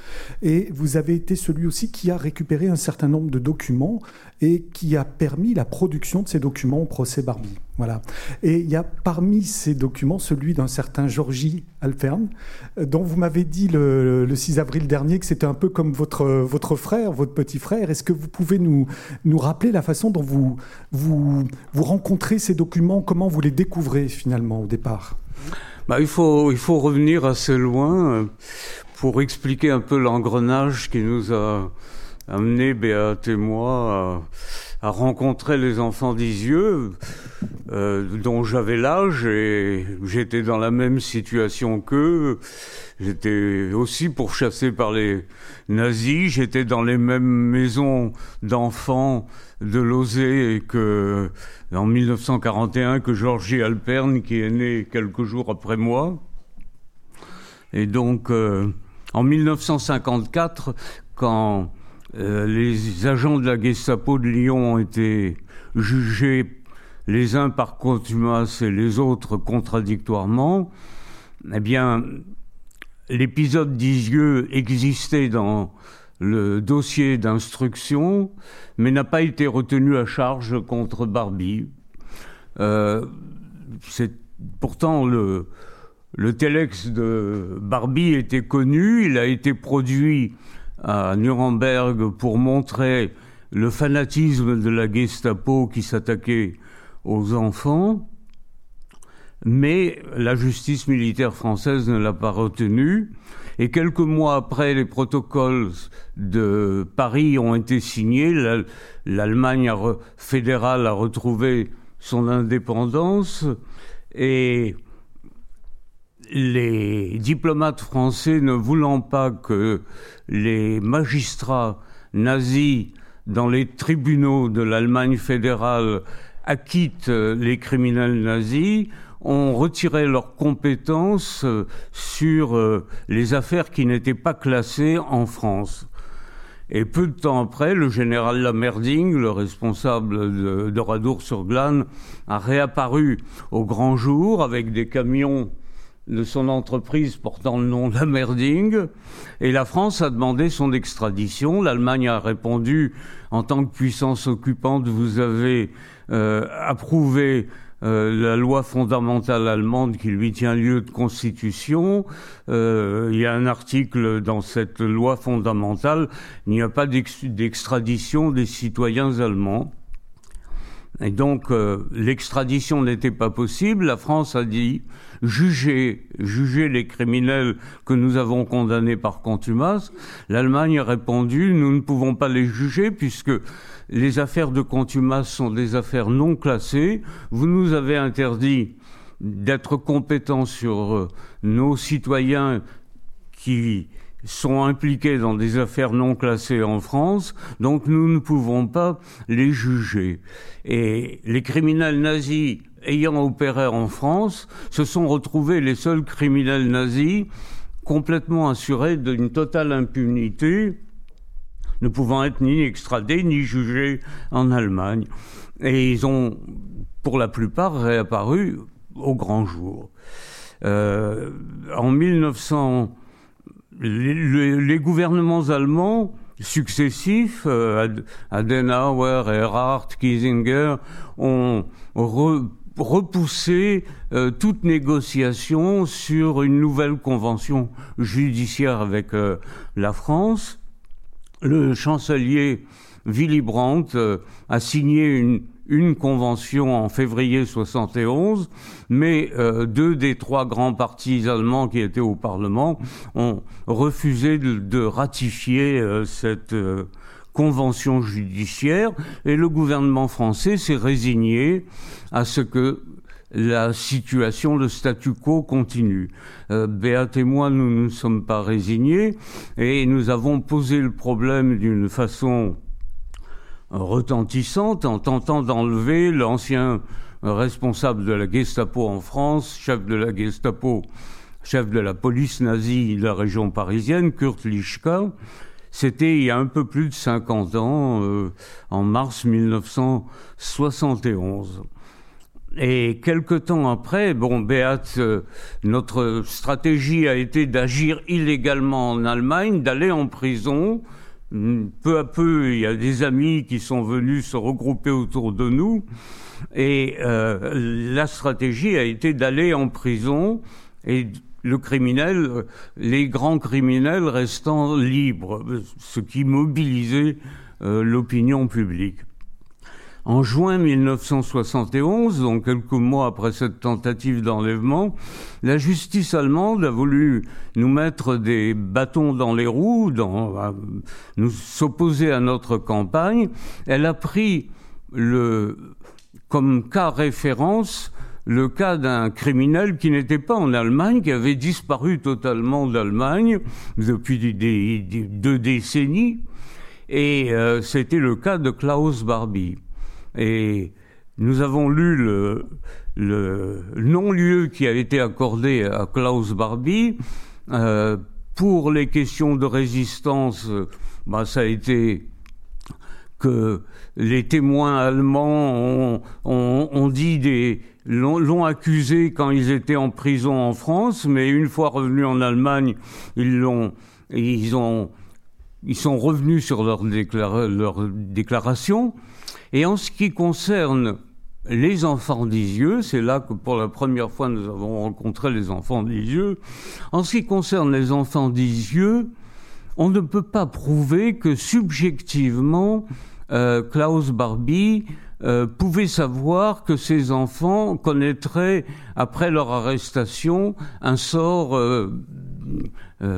et vous avez été celui aussi qui a récupéré un certain nombre de documents et qui a permis la production de ces documents au procès Barbie. Voilà. Et il y a parmi ces documents celui d'un certain Georgie Alfern, dont vous m'avez dit le 6 avril dernier que c'était un peu comme votre, votre frère, votre petit frère. Est-ce que vous pouvez nous, nous rappeler la façon dont vous, vous, vous rencontrez ces documents? Comment vous les découvrez finalement au départ? Bah, il, faut, il faut revenir assez loin euh, pour expliquer un peu l'engrenage qui nous a amené, Béat et moi, à, rencontrer les enfants d'Isieux, euh, dont j'avais l'âge et j'étais dans la même situation qu'eux. J'étais aussi pourchassé par les nazis. J'étais dans les mêmes maisons d'enfants de Lozé que en 1941 que Georgie Alperne, qui est né quelques jours après moi. Et donc, euh, en 1954, quand euh, les agents de la Gestapo de Lyon ont été jugés les uns par contumace et les autres contradictoirement, eh bien, l'épisode d'Isieux existait dans le dossier d'instruction, mais n'a pas été retenu à charge contre Barbie. Euh, c'est pourtant le, le de Barbie était connu, il a été produit à Nuremberg pour montrer le fanatisme de la Gestapo qui s'attaquait aux enfants. mais la justice militaire française ne l'a pas retenu. Et quelques mois après, les protocoles de Paris ont été signés. L'Allemagne fédérale a retrouvé son indépendance et les diplomates français ne voulant pas que les magistrats nazis dans les tribunaux de l'Allemagne fédérale acquittent les criminels nazis, ont retiré leurs compétences euh, sur euh, les affaires qui n'étaient pas classées en France. Et peu de temps après, le général Lamerding, le responsable de, de Radour-sur-Glane, a réapparu au grand jour avec des camions de son entreprise portant le nom Lamerding. Et la France a demandé son extradition. L'Allemagne a répondu, en tant que puissance occupante, vous avez euh, approuvé euh, la loi fondamentale allemande qui lui tient lieu de constitution. Euh, il y a un article dans cette loi fondamentale, il n'y a pas d'extradition des citoyens allemands. Et donc euh, l'extradition n'était pas possible. La France a dit jugez, jugez les criminels que nous avons condamnés par contumace. L'Allemagne a répondu nous ne pouvons pas les juger puisque les affaires de contumace sont des affaires non classées. Vous nous avez interdit d'être compétents sur euh, nos citoyens qui sont impliqués dans des affaires non classées en France, donc nous ne pouvons pas les juger. Et les criminels nazis ayant opéré en France se sont retrouvés les seuls criminels nazis complètement assurés d'une totale impunité ne pouvant être ni extradés ni jugés en Allemagne. Et ils ont, pour la plupart, réapparu au grand jour. Euh, en 1900, les, gouvernements allemands successifs, euh, Adenauer, Erhard, Kiesinger, ont repoussé euh, toute négociation sur une nouvelle convention judiciaire avec euh, la France. Le chancelier Willy Brandt euh, a signé une, convention en février 71, mais deux des trois grands partis allemands qui étaient au Parlement ont refusé de, de ratifier cette convention judiciaire et le gouvernement français s'est résigné à ce que la situation, le statu quo continue. Euh, Béat et moi, nous ne sommes pas résignés et nous avons posé le problème d'une façon retentissante en tentant d'enlever l'ancien responsable de la Gestapo en France, chef de la Gestapo, chef de la police nazie de la région parisienne, Kurt Lischka. C'était il y a un peu plus de 50 ans, euh, en mars 1971. Et quelque temps après, bon, Béat, euh, notre stratégie a été d'agir illégalement en Allemagne, d'aller en prison. Peu à peu, il y a des amis qui sont venus se regrouper autour de nous. Et euh, la stratégie a été d'aller en prison et le criminel, les grands criminels restant libres, ce qui mobilisait euh, l'opinion publique. En juin 1971, donc quelques mois après cette tentative d'enlèvement, la justice allemande a voulu nous mettre des bâtons dans les roues, dans, euh, nous s'opposer à notre campagne. Elle a pris le, comme cas référence le cas d'un criminel qui n'était pas en Allemagne, qui avait disparu totalement d'Allemagne depuis des, deux décennies, et euh, c'était le cas de Klaus Barbie. Et nous avons lu le, le non-lieu qui a été accordé à Klaus Barbie. Euh, pour les questions de résistance, bah, ça a été que les témoins allemands ont, ont, ont dit des l'ont accusé quand ils étaient en prison en France, mais une fois revenus en Allemagne, ils l'ont ils ont ils sont revenus sur leur, déclara leur déclaration. Et en ce qui concerne les enfants d'Isieux, c'est là que pour la première fois nous avons rencontré les enfants d'Isieux. En ce qui concerne les enfants d'Isieux, on ne peut pas prouver que subjectivement Klaus Barbie pouvait savoir que ses enfants connaîtraient, après leur arrestation, un sort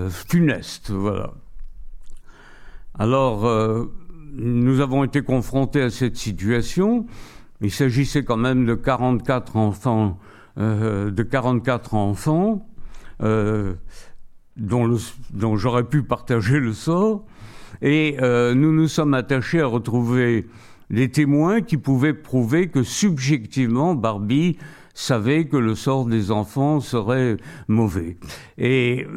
funeste. Voilà. Alors, nous avons été confrontés à cette situation. Il s'agissait quand même de 44 enfants, euh, de 44 enfants euh, dont j'aurais pu partager le sort. Et euh, nous nous sommes attachés à retrouver des témoins qui pouvaient prouver que subjectivement Barbie savait que le sort des enfants serait mauvais. Et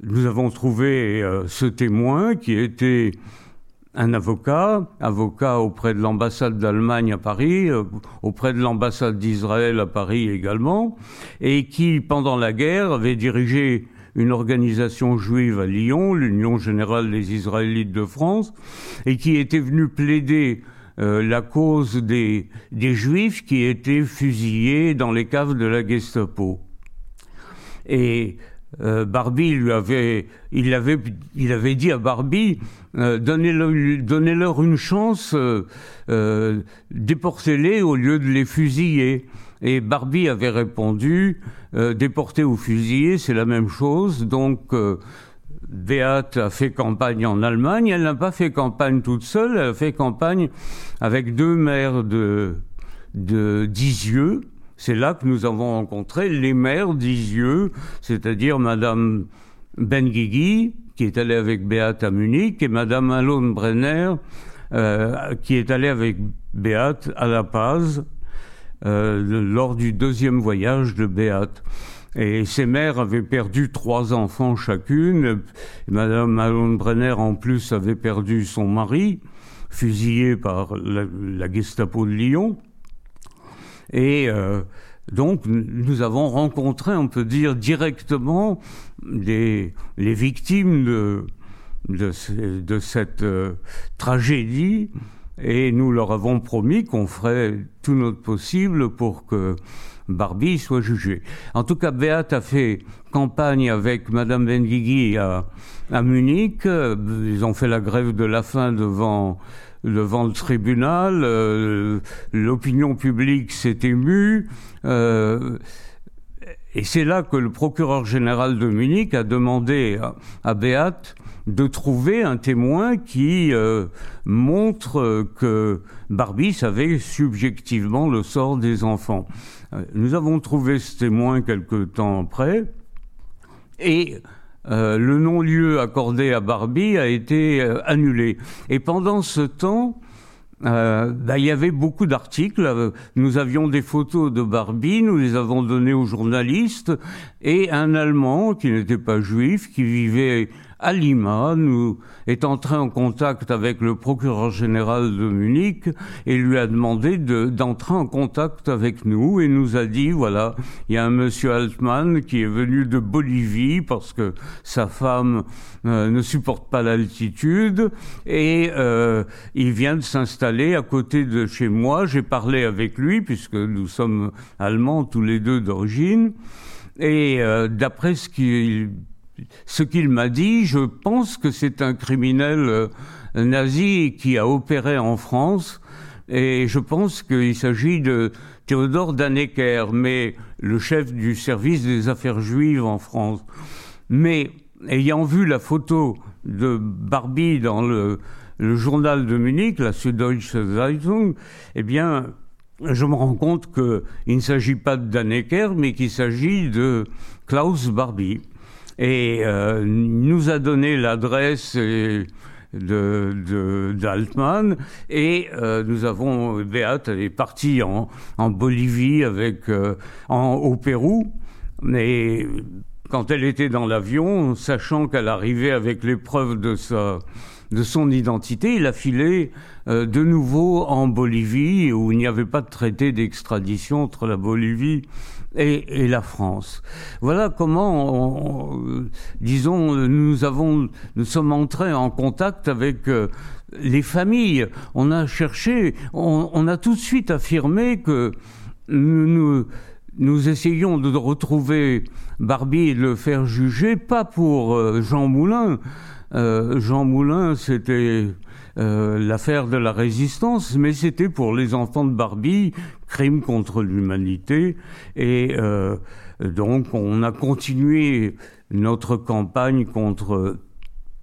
nous avons trouvé ce témoin qui était un avocat, avocat auprès de l'ambassade d'Allemagne à Paris, euh, auprès de l'ambassade d'Israël à Paris également, et qui, pendant la guerre, avait dirigé une organisation juive à Lyon, l'Union générale des Israélites de France, et qui était venu plaider euh, la cause des, des Juifs qui étaient fusillés dans les caves de la Gestapo. Et euh, Barbie lui avait, il avait, il avait dit à Barbie, euh, donnez-leur une chance, euh, euh, déportez-les au lieu de les fusiller. Et Barbie avait répondu, déporter ou fusiller, c'est la même chose. Donc, Beate a fait campagne en Allemagne. Elle n'a pas fait campagne toute seule, elle a fait campagne avec deux maires de, de. C'est là que nous avons rencontré les maires d'Isieux, c'est-à-dire Madame Benguigui, qui est allée avec Beate à Munich, et Madame Alone Brenner, euh, qui est allée avec Beate à La Paz euh, lors du deuxième voyage de Beate. Et ces mères avaient perdu trois enfants chacune. Madame Alone Brenner, en plus, avait perdu son mari, fusillé par la, Gestapo de Lyon. Et euh, donc, nous avons rencontré, on peut dire, directement les, victimes de, de, cette euh, tragédie et nous leur avons promis qu'on ferait tout notre possible pour que Barbie soit jugée. En tout cas, Beat a fait campagne avec Madame Benguigui à, à Munich. Ils ont fait la grève de la faim devant devant le tribunal, euh, l'opinion publique s'est émue, euh, et c'est là que le procureur général de Munich a demandé à, à Beat de trouver un témoin qui euh, montre que Barbie savait subjectivement le sort des enfants. Nous avons trouvé ce témoin quelque temps après, et euh, le non-lieu accordé à Barbie a été euh, annulé. Et pendant ce temps, euh, bah, il y avait beaucoup d'articles. Nous avions des photos de Barbie, nous les avons données aux journalistes, et un Allemand qui n'était pas juif, qui vivait à Lima, nous est entré en contact avec le procureur général de Munich et lui a demandé d'entrer en contact avec nous et nous a dit voilà, il y a un monsieur Altman qui est venu de Bolivie parce que sa femme euh, ne supporte pas l'altitude et euh, il vient de s'installer à côté de chez moi. J'ai parlé avec lui puisque nous sommes allemands tous les deux d'origine. Et euh, d'après ce qu'il ce qu'il m'a dit, je pense que c'est un criminel euh, nazi qui a opéré en France et je pense qu'il s'agit de Théodore Dannecker, mais le chef du service des affaires juives en France. Mais ayant vu la photo de Barbie dans le, journal de Munich, la Süddeutsche Zeitung, eh bien, je me rends compte qu'il ne s'agit pas de Dannecker, mais qu'il s'agit de Klaus Barbie et euh, nous a donné l'adresse de d'Altman. Et euh, nous avons elle est partie en, Bolivie avec euh, en, au Pérou. Mais quand elle était dans l'avion sachant qu'elle arrivait avec les preuves de sa de son identité il a filé euh, de nouveau en Bolivie où il n'y avait pas de traité d'extradition entre la Bolivie et, la France. Voilà comment, disons, nous avons, nous sommes entrés en contact avec euh, les familles. On a cherché, on, a tout de suite affirmé que nous, nous de retrouver Barbie et de le faire juger, pas pour euh, Jean Moulin. Euh, Jean Moulin, c'était l'affaire de la résistance, mais c'était pour les enfants de Barbie, crime contre l'humanité. Et donc on a continué notre campagne contre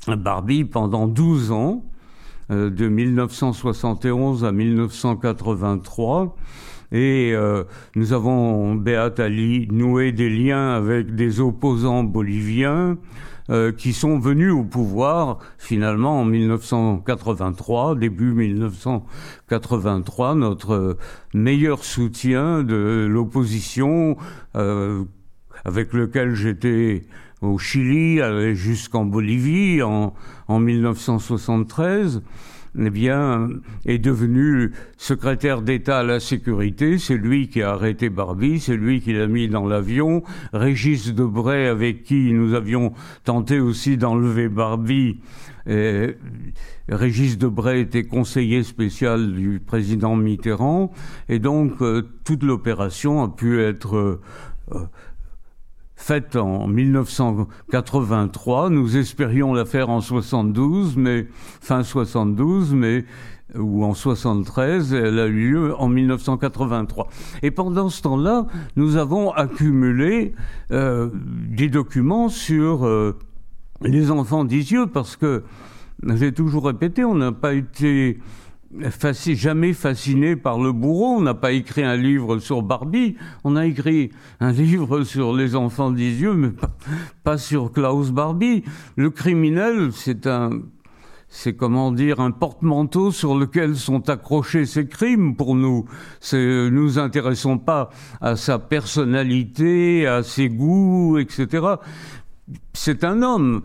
Barbie pendant 12 ans. Euh, de 1971 à 1983. Et euh, nous avons, Beat Ali, noué des liens avec des opposants boliviens euh, qui sont venus au pouvoir finalement en 1983, début 1983, notre meilleur soutien de l'opposition avec lequel j'étais au Chili, jusqu'en Bolivie en, en 1973 eh bien, est devenu secrétaire d'État à la sécurité. C'est lui qui a arrêté Barbie, c'est lui qui l'a mis dans l'avion. Régis Debray, avec qui nous avions tenté aussi d'enlever Barbie, et Régis Debray était conseiller spécial du président Mitterrand, et donc euh, toute l'opération a pu être euh, faite en 1983. Nous espérions la faire en 72, mais fin 72, mais ou en 73, elle a eu lieu en 1983. Et pendant ce temps-là, nous avons accumulé euh, des documents sur euh, les enfants d'Isieux, parce que, j'ai toujours répété, on n'a pas été jamais fasciné par le bourreau. On n'a pas écrit un livre sur Barbie. On a écrit un livre sur les enfants d'Isieux, mais pas, sur Klaus Barbie. Le criminel, c'est un, c'est comment dire un porte-manteau sur lequel sont accrochés ses crimes pour nous. C'est, nous intéressons pas à sa personnalité, à ses goûts, etc c'est un homme.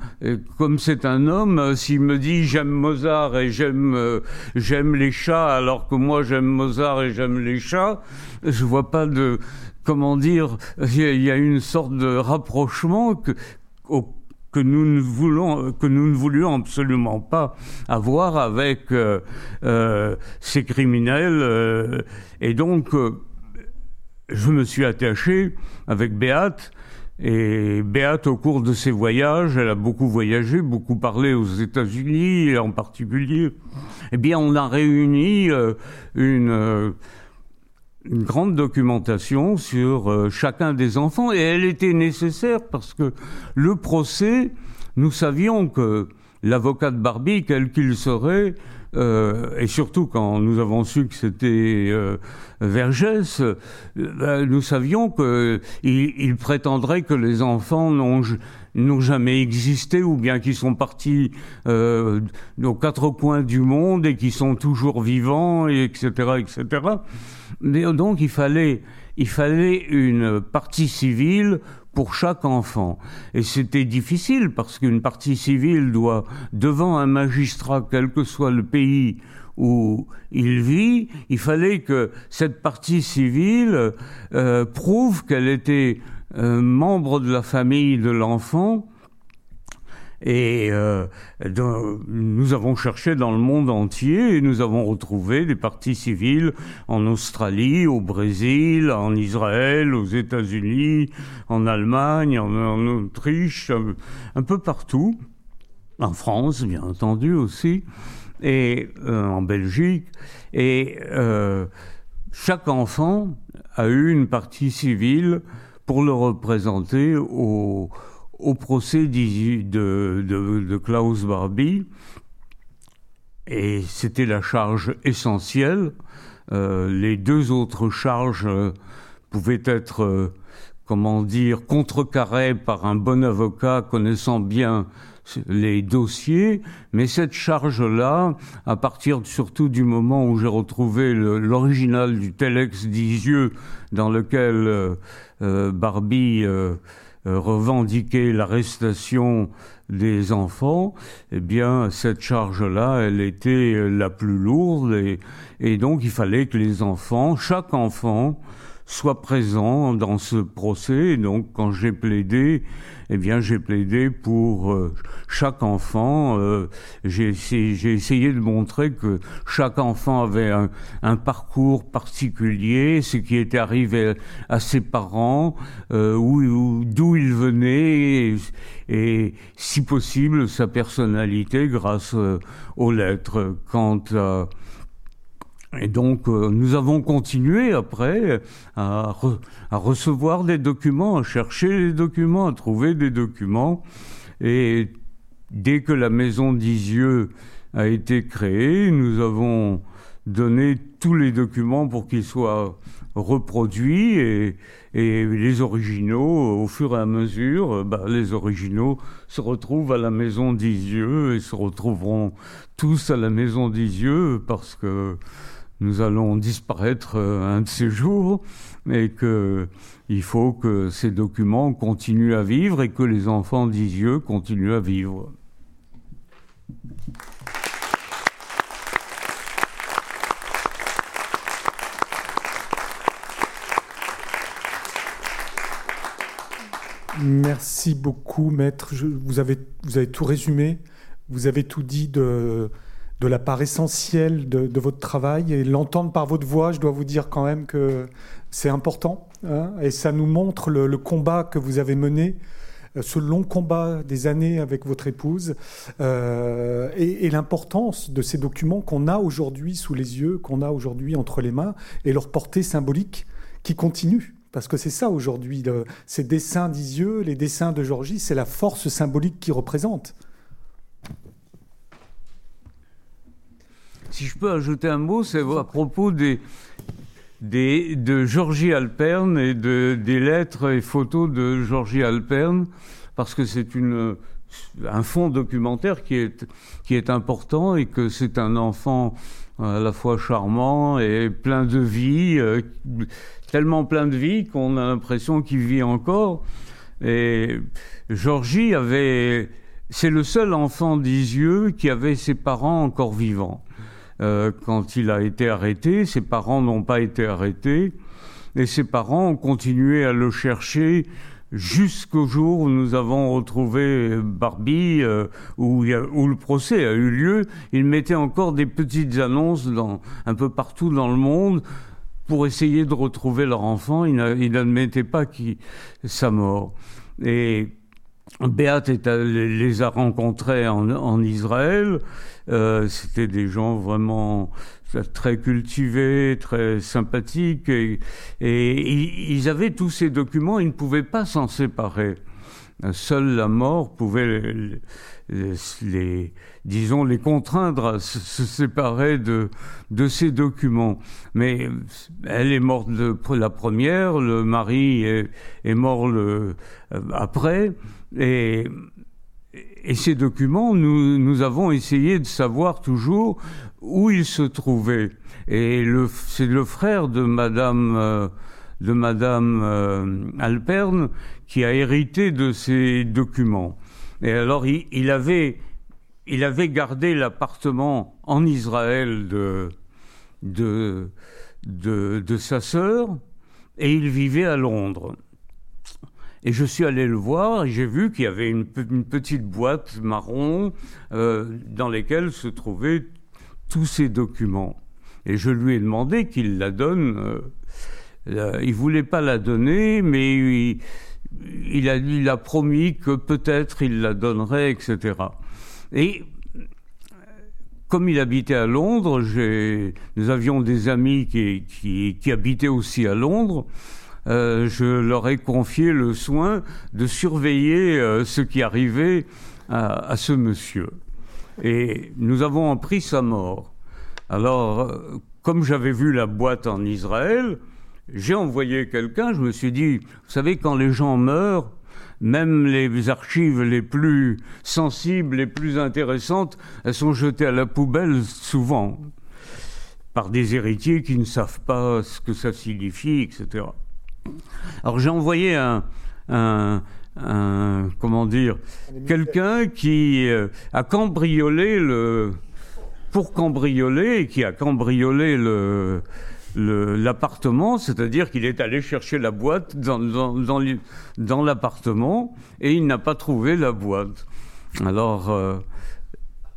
comme c'est un homme, euh, s'il me dit j'aime Mozart et j'aime euh, j'aime les chats, alors que moi j'aime Mozart et j'aime les chats, je vois pas de comment dire. Il y, a une sorte de rapprochement que que nous ne voulons que nous ne voulions absolument pas avoir avec euh, ces criminels et donc je me suis attaché avec Béate et Béate, au cours de ses voyages, elle a beaucoup voyagé, beaucoup parlé aux États-Unis en particulier. Eh bien, on a réuni euh, une, euh, une, grande documentation sur euh, chacun des enfants et elle était nécessaire parce que le procès, nous savions que l'avocat de Barbie, quel qu'il serait, euh, et surtout quand nous avons su que c'était euh, Vergès, euh, ben, nous savions qu'il il prétendrait que les enfants n'ont jamais existé ou bien qu'ils sont partis euh, aux quatre coins du monde et qui sont toujours vivants, et etc., etc. Mais donc il fallait, il fallait une partie civile pour chaque enfant. Et c'était difficile parce qu'une partie civile doit, devant un magistrat, quel que soit le pays où il vit, il fallait que cette partie civile euh, prouve qu'elle était euh, membre de la famille de l'enfant et euh, nous avons cherché dans le monde entier et nous avons retrouvé des partis civils en Australie, au Brésil, en Israël, aux États-Unis, en Allemagne, en, Autriche, un, peu partout, en France bien entendu aussi, et euh, en Belgique. Et euh, chaque enfant a eu une partie civile pour le représenter au, au procès de, de, Klaus Barbie. Et c'était la charge essentielle. Euh, les deux autres charges euh, pouvaient être, euh, comment dire, contrecarrées par un bon avocat connaissant bien les dossiers, mais cette charge-là, à partir surtout du moment où j'ai retrouvé l'original du Telex d'Isieux, dans lequel Barbie revendiquer l'arrestation des enfants, eh bien, cette charge-là, elle était la plus lourde et, et, donc il fallait que les enfants, chaque enfant, soit présent dans ce procès. donc, quand j'ai plaidé, eh bien, j'ai plaidé pour euh, chaque enfant. Euh, j'ai essayé, de montrer que chaque enfant avait un, parcours particulier, ce qui était arrivé à ses parents, euh, d'où il venait, et, si possible, sa personnalité grâce aux lettres. Quant à et donc, euh, nous avons continué après à, recevoir des documents, à chercher les documents, à trouver des documents. Et dès que la maison d'Isieux a été créée, nous avons donné tous les documents pour qu'ils soient reproduits et, les originaux, au fur et à mesure, bah, les originaux se retrouvent à la maison d'Isieux et se retrouveront tous à la maison d'Isieux parce que nous allons disparaître euh, un de ces jours, mais qu'il faut que ces documents continuent à vivre et que les enfants d'Isieux continuent à vivre. Merci beaucoup, maître. vous, avez, vous avez tout résumé. Vous avez tout dit de, de la part essentielle de, votre travail et l'entendre par votre voix, je dois vous dire quand même que c'est important hein, et ça nous montre le, combat que vous avez mené euh, ce long combat des années avec votre épouse euh, et, l'importance de ces documents qu'on a aujourd'hui sous les yeux, qu'on a aujourd'hui entre les mains et leur portée symbolique qui continue. Parce que c'est ça aujourd'hui, ces dessins d'Isieux, les dessins de Georgie, c'est la force symbolique qu'ils représentent. Si je peux ajouter un mot, c'est à propos des, de Georgie Alperne et de, des lettres et photos de Georgie Alperne, parce que c'est un fond documentaire qui est, important et que c'est un enfant à la fois charmant et plein de vie, euh, tellement plein de vie qu'on a l'impression qu'il vit encore. Et Georgie avait, c'est le seul enfant d'Isieux qui avait ses parents encore vivants. Euh, quand il a été arrêté. Ses parents n'ont pas été arrêtés. Et ses parents ont continué à le chercher jusqu'au jour où nous avons retrouvé Barbie, euh, où, où, le procès a eu lieu. Ils mettaient encore des petites annonces dans, un peu partout dans le monde pour essayer de retrouver leur enfant. Ils n'admettaient pas qui, sa mort. Et Béat les a rencontrés en, Israël. Euh, C'était des gens vraiment très cultivés, très sympathiques, et, ils avaient tous ces documents. Ils ne pouvaient pas s'en séparer. Seule la mort pouvait les, disons, les contraindre à se, séparer de, de ces documents. Mais elle est morte la première, le mari est, est mort le, euh, après. Et, et ces documents, nous, nous avons essayé de savoir toujours où ils se trouvaient. Et c'est le frère de Madame, euh, de Madame euh, Alperne qui a hérité de ces documents. Et alors, il, il avait, il avait gardé l'appartement en Israël de, de, de, de sa sœur et il vivait à Londres. Et je suis allé le voir et j'ai vu qu'il y avait une, petite boîte marron euh, dans laquelle se trouvaient tous ces documents. Et je lui ai demandé qu'il la donne. Euh, euh, il voulait pas la donner, mais il, a, promis que peut-être il la donnerait, etc. Et comme il habitait à Londres, nous avions des amis qui habitaient aussi à Londres. Euh, je leur ai confié le soin de surveiller euh, ce qui arrivait à, ce monsieur. Et nous avons appris sa mort. Alors, euh, comme j'avais vu la boîte en Israël, j'ai envoyé quelqu'un, je me suis dit, vous savez, quand les gens meurent, même les archives les plus sensibles, les plus intéressantes, elles sont jetées à la poubelle souvent par des héritiers qui ne savent pas ce que ça signifie, etc. Alors j'ai envoyé un, comment dire, quelqu'un qui euh, a cambriolé le, pour cambrioler, qui a cambriolé le, l'appartement, c'est-à-dire qu'il est allé chercher la boîte dans, dans, l'appartement et il n'a pas trouvé la boîte. Alors, euh,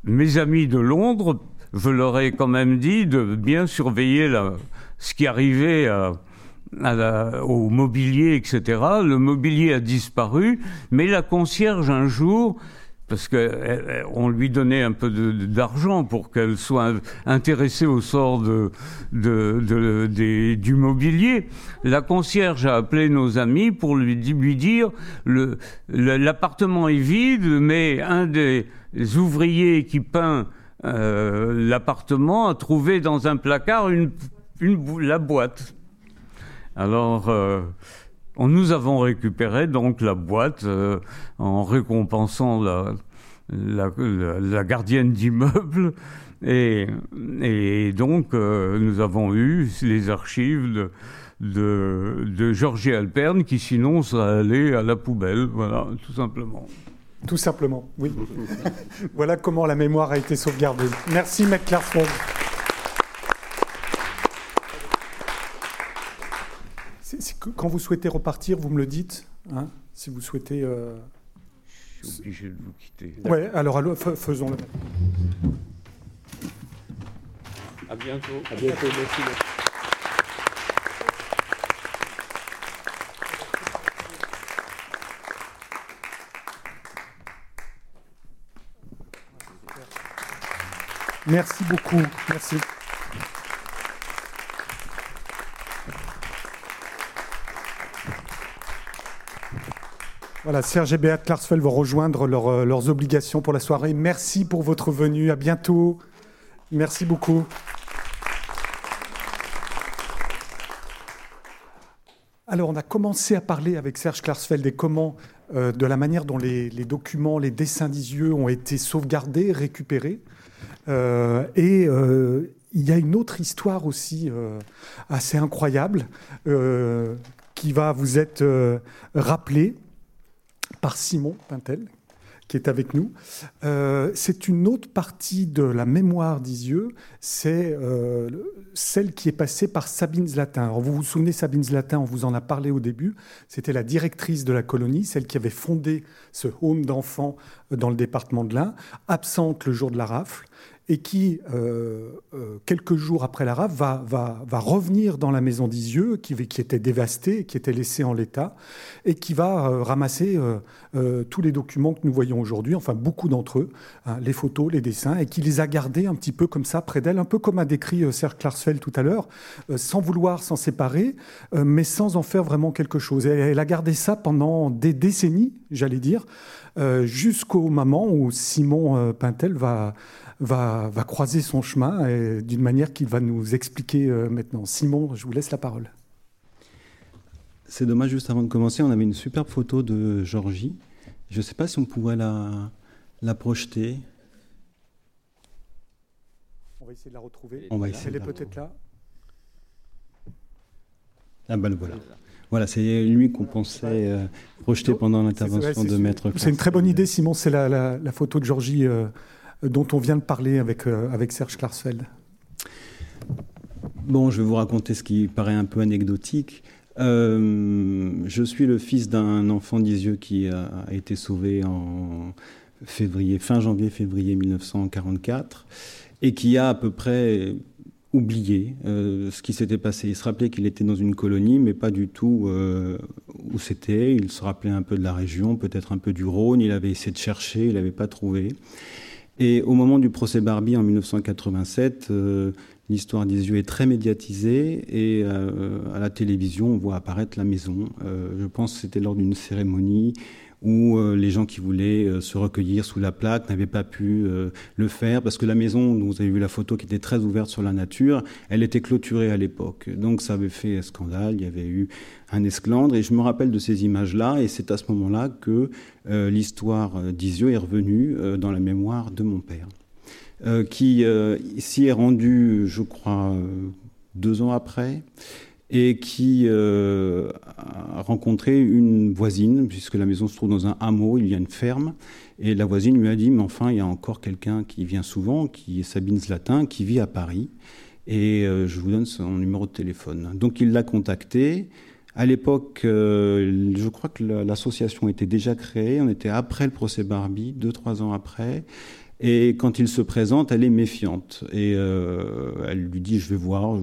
mes amis de Londres, je leur ai quand même dit de bien surveiller ce qui arrivait au mobilier, etc. Le mobilier a disparu, mais la concierge un jour parce qu'on lui donnait un peu d'argent pour qu'elle soit intéressée au sort de, du mobilier. La concierge a appelé nos amis pour lui, lui dire l'appartement est vide, mais un des ouvriers qui peint euh, l'appartement a trouvé dans un placard une, la boîte. Alors, euh, nous avons récupéré donc la boîte euh, en récompensant la, gardienne d'immeuble. Et, et, donc, euh, nous avons eu les archives de, de, de Georges Alperne, qui sinon serait allé à la poubelle, voilà, tout simplement. Tout simplement, oui. voilà comment la mémoire a été sauvegardée. Merci, Maître. Quand vous souhaitez repartir, vous me le dites, hein, si vous souhaitez. Euh... Je suis obligé de vous quitter. Oui, alors, faisons-le. À bientôt. À bientôt, merci. Merci beaucoup. Merci. Voilà, Serge et Béat Klarsfeld vont rejoindre euh, leurs obligations pour la soirée. Merci pour votre venue. À bientôt. Merci beaucoup. Alors, on a commencé à parler avec Serge Klarsfeld et comment, euh, de la manière dont les, documents, les dessins d'Isieux ont été sauvegardés, récupérés. Euh, et il y a une autre histoire aussi assez incroyable qui va vous être rappelée par Simon Pintel, qui est avec nous. Euh, c'est une autre partie de la mémoire d'Isieux, c'est euh, celle qui est passée par Sabine Zlatin. vous vous souvenez, Sabine Zlatin, on vous en a parlé au début, c'était la directrice de la colonie, celle qui avait fondé ce home d'enfants dans le département de l'Ain, absente le jour de la rafle et qui, euh, euh, quelques jours après la rafle, va, va, va, revenir dans la maison d'Isieux, qui, qui, était dévastée, qui était laissée en l'état, et qui va euh, ramasser tous les documents que nous voyons aujourd'hui, enfin beaucoup d'entre eux, hein, les photos, les dessins, et qui les a gardés un petit peu comme ça près d'elle, un peu comme a décrit Serge Klarsfeld tout à l'heure, sans vouloir s'en séparer, mais sans en faire vraiment quelque chose. elle a gardé ça pendant des décennies, j'allais dire, jusqu'au moment où Simon Pintel va va, croiser son chemin d'une manière qu'il va nous expliquer euh, maintenant. Simon, je vous laisse la parole. C'est dommage, juste avant de commencer, on avait une superbe photo de Georgie. Je ne sais pas si on pourrait la, la projeter. On va essayer de la retrouver. On va essayer Elle est peut-être là. Ah ben voilà. Voilà, c'est lui qu'on pensait euh, projeter pendant l'intervention de Maître. C'est une très bonne idée, Simon. C'est la, la, photo de Georgie euh, dont on vient de parler avec, euh, Serge Klarsfeld Bon, je vais vous raconter ce qui paraît un peu anecdotique. Euh, je suis le fils d'un enfant d'Isieux qui a, été sauvé en fin janvier-février 1944 et qui a à peu près oublié euh, ce qui s'était passé. Il se rappelait qu'il était dans une colonie, mais pas du tout où c'était. Il se rappelait un peu de la région, peut-être un peu du Rhône. Il avait essayé de chercher, il n'avait pas trouvé. Et au moment du procès Barbie en 1987, euh, l'histoire des yeux est très médiatisée et euh, à la télévision, on voit apparaître la maison. Euh, je pense que c'était lors d'une cérémonie où euh, les gens qui voulaient euh, se recueillir sous la plaque n'avaient pas pu euh, le faire parce que la maison, dont vous avez vu la photo, qui était très ouverte sur la nature, elle était clôturée à l'époque. Donc ça avait fait scandale, il y avait eu un esclandre et je me rappelle de ces images-là et c'est à ce moment-là que l'histoire d'Isieux est revenue dans la mémoire de mon père. qui s'y est rendu, je crois, deux ans après, et qui euh, a rencontré une voisine, puisque la maison se trouve dans un hameau, il y a une ferme, et la voisine lui a dit, mais enfin, il y a encore quelqu'un qui vient souvent, qui est Sabine Zlatin, qui vit à Paris, Et je vous donne son numéro de téléphone. Donc il l'a contacté. À l'époque, je crois que l'association était déjà créée. On était après le procès Barbie, deux, trois ans après. Et quand il se présente, elle est méfiante. Et elle lui dit, je vais voir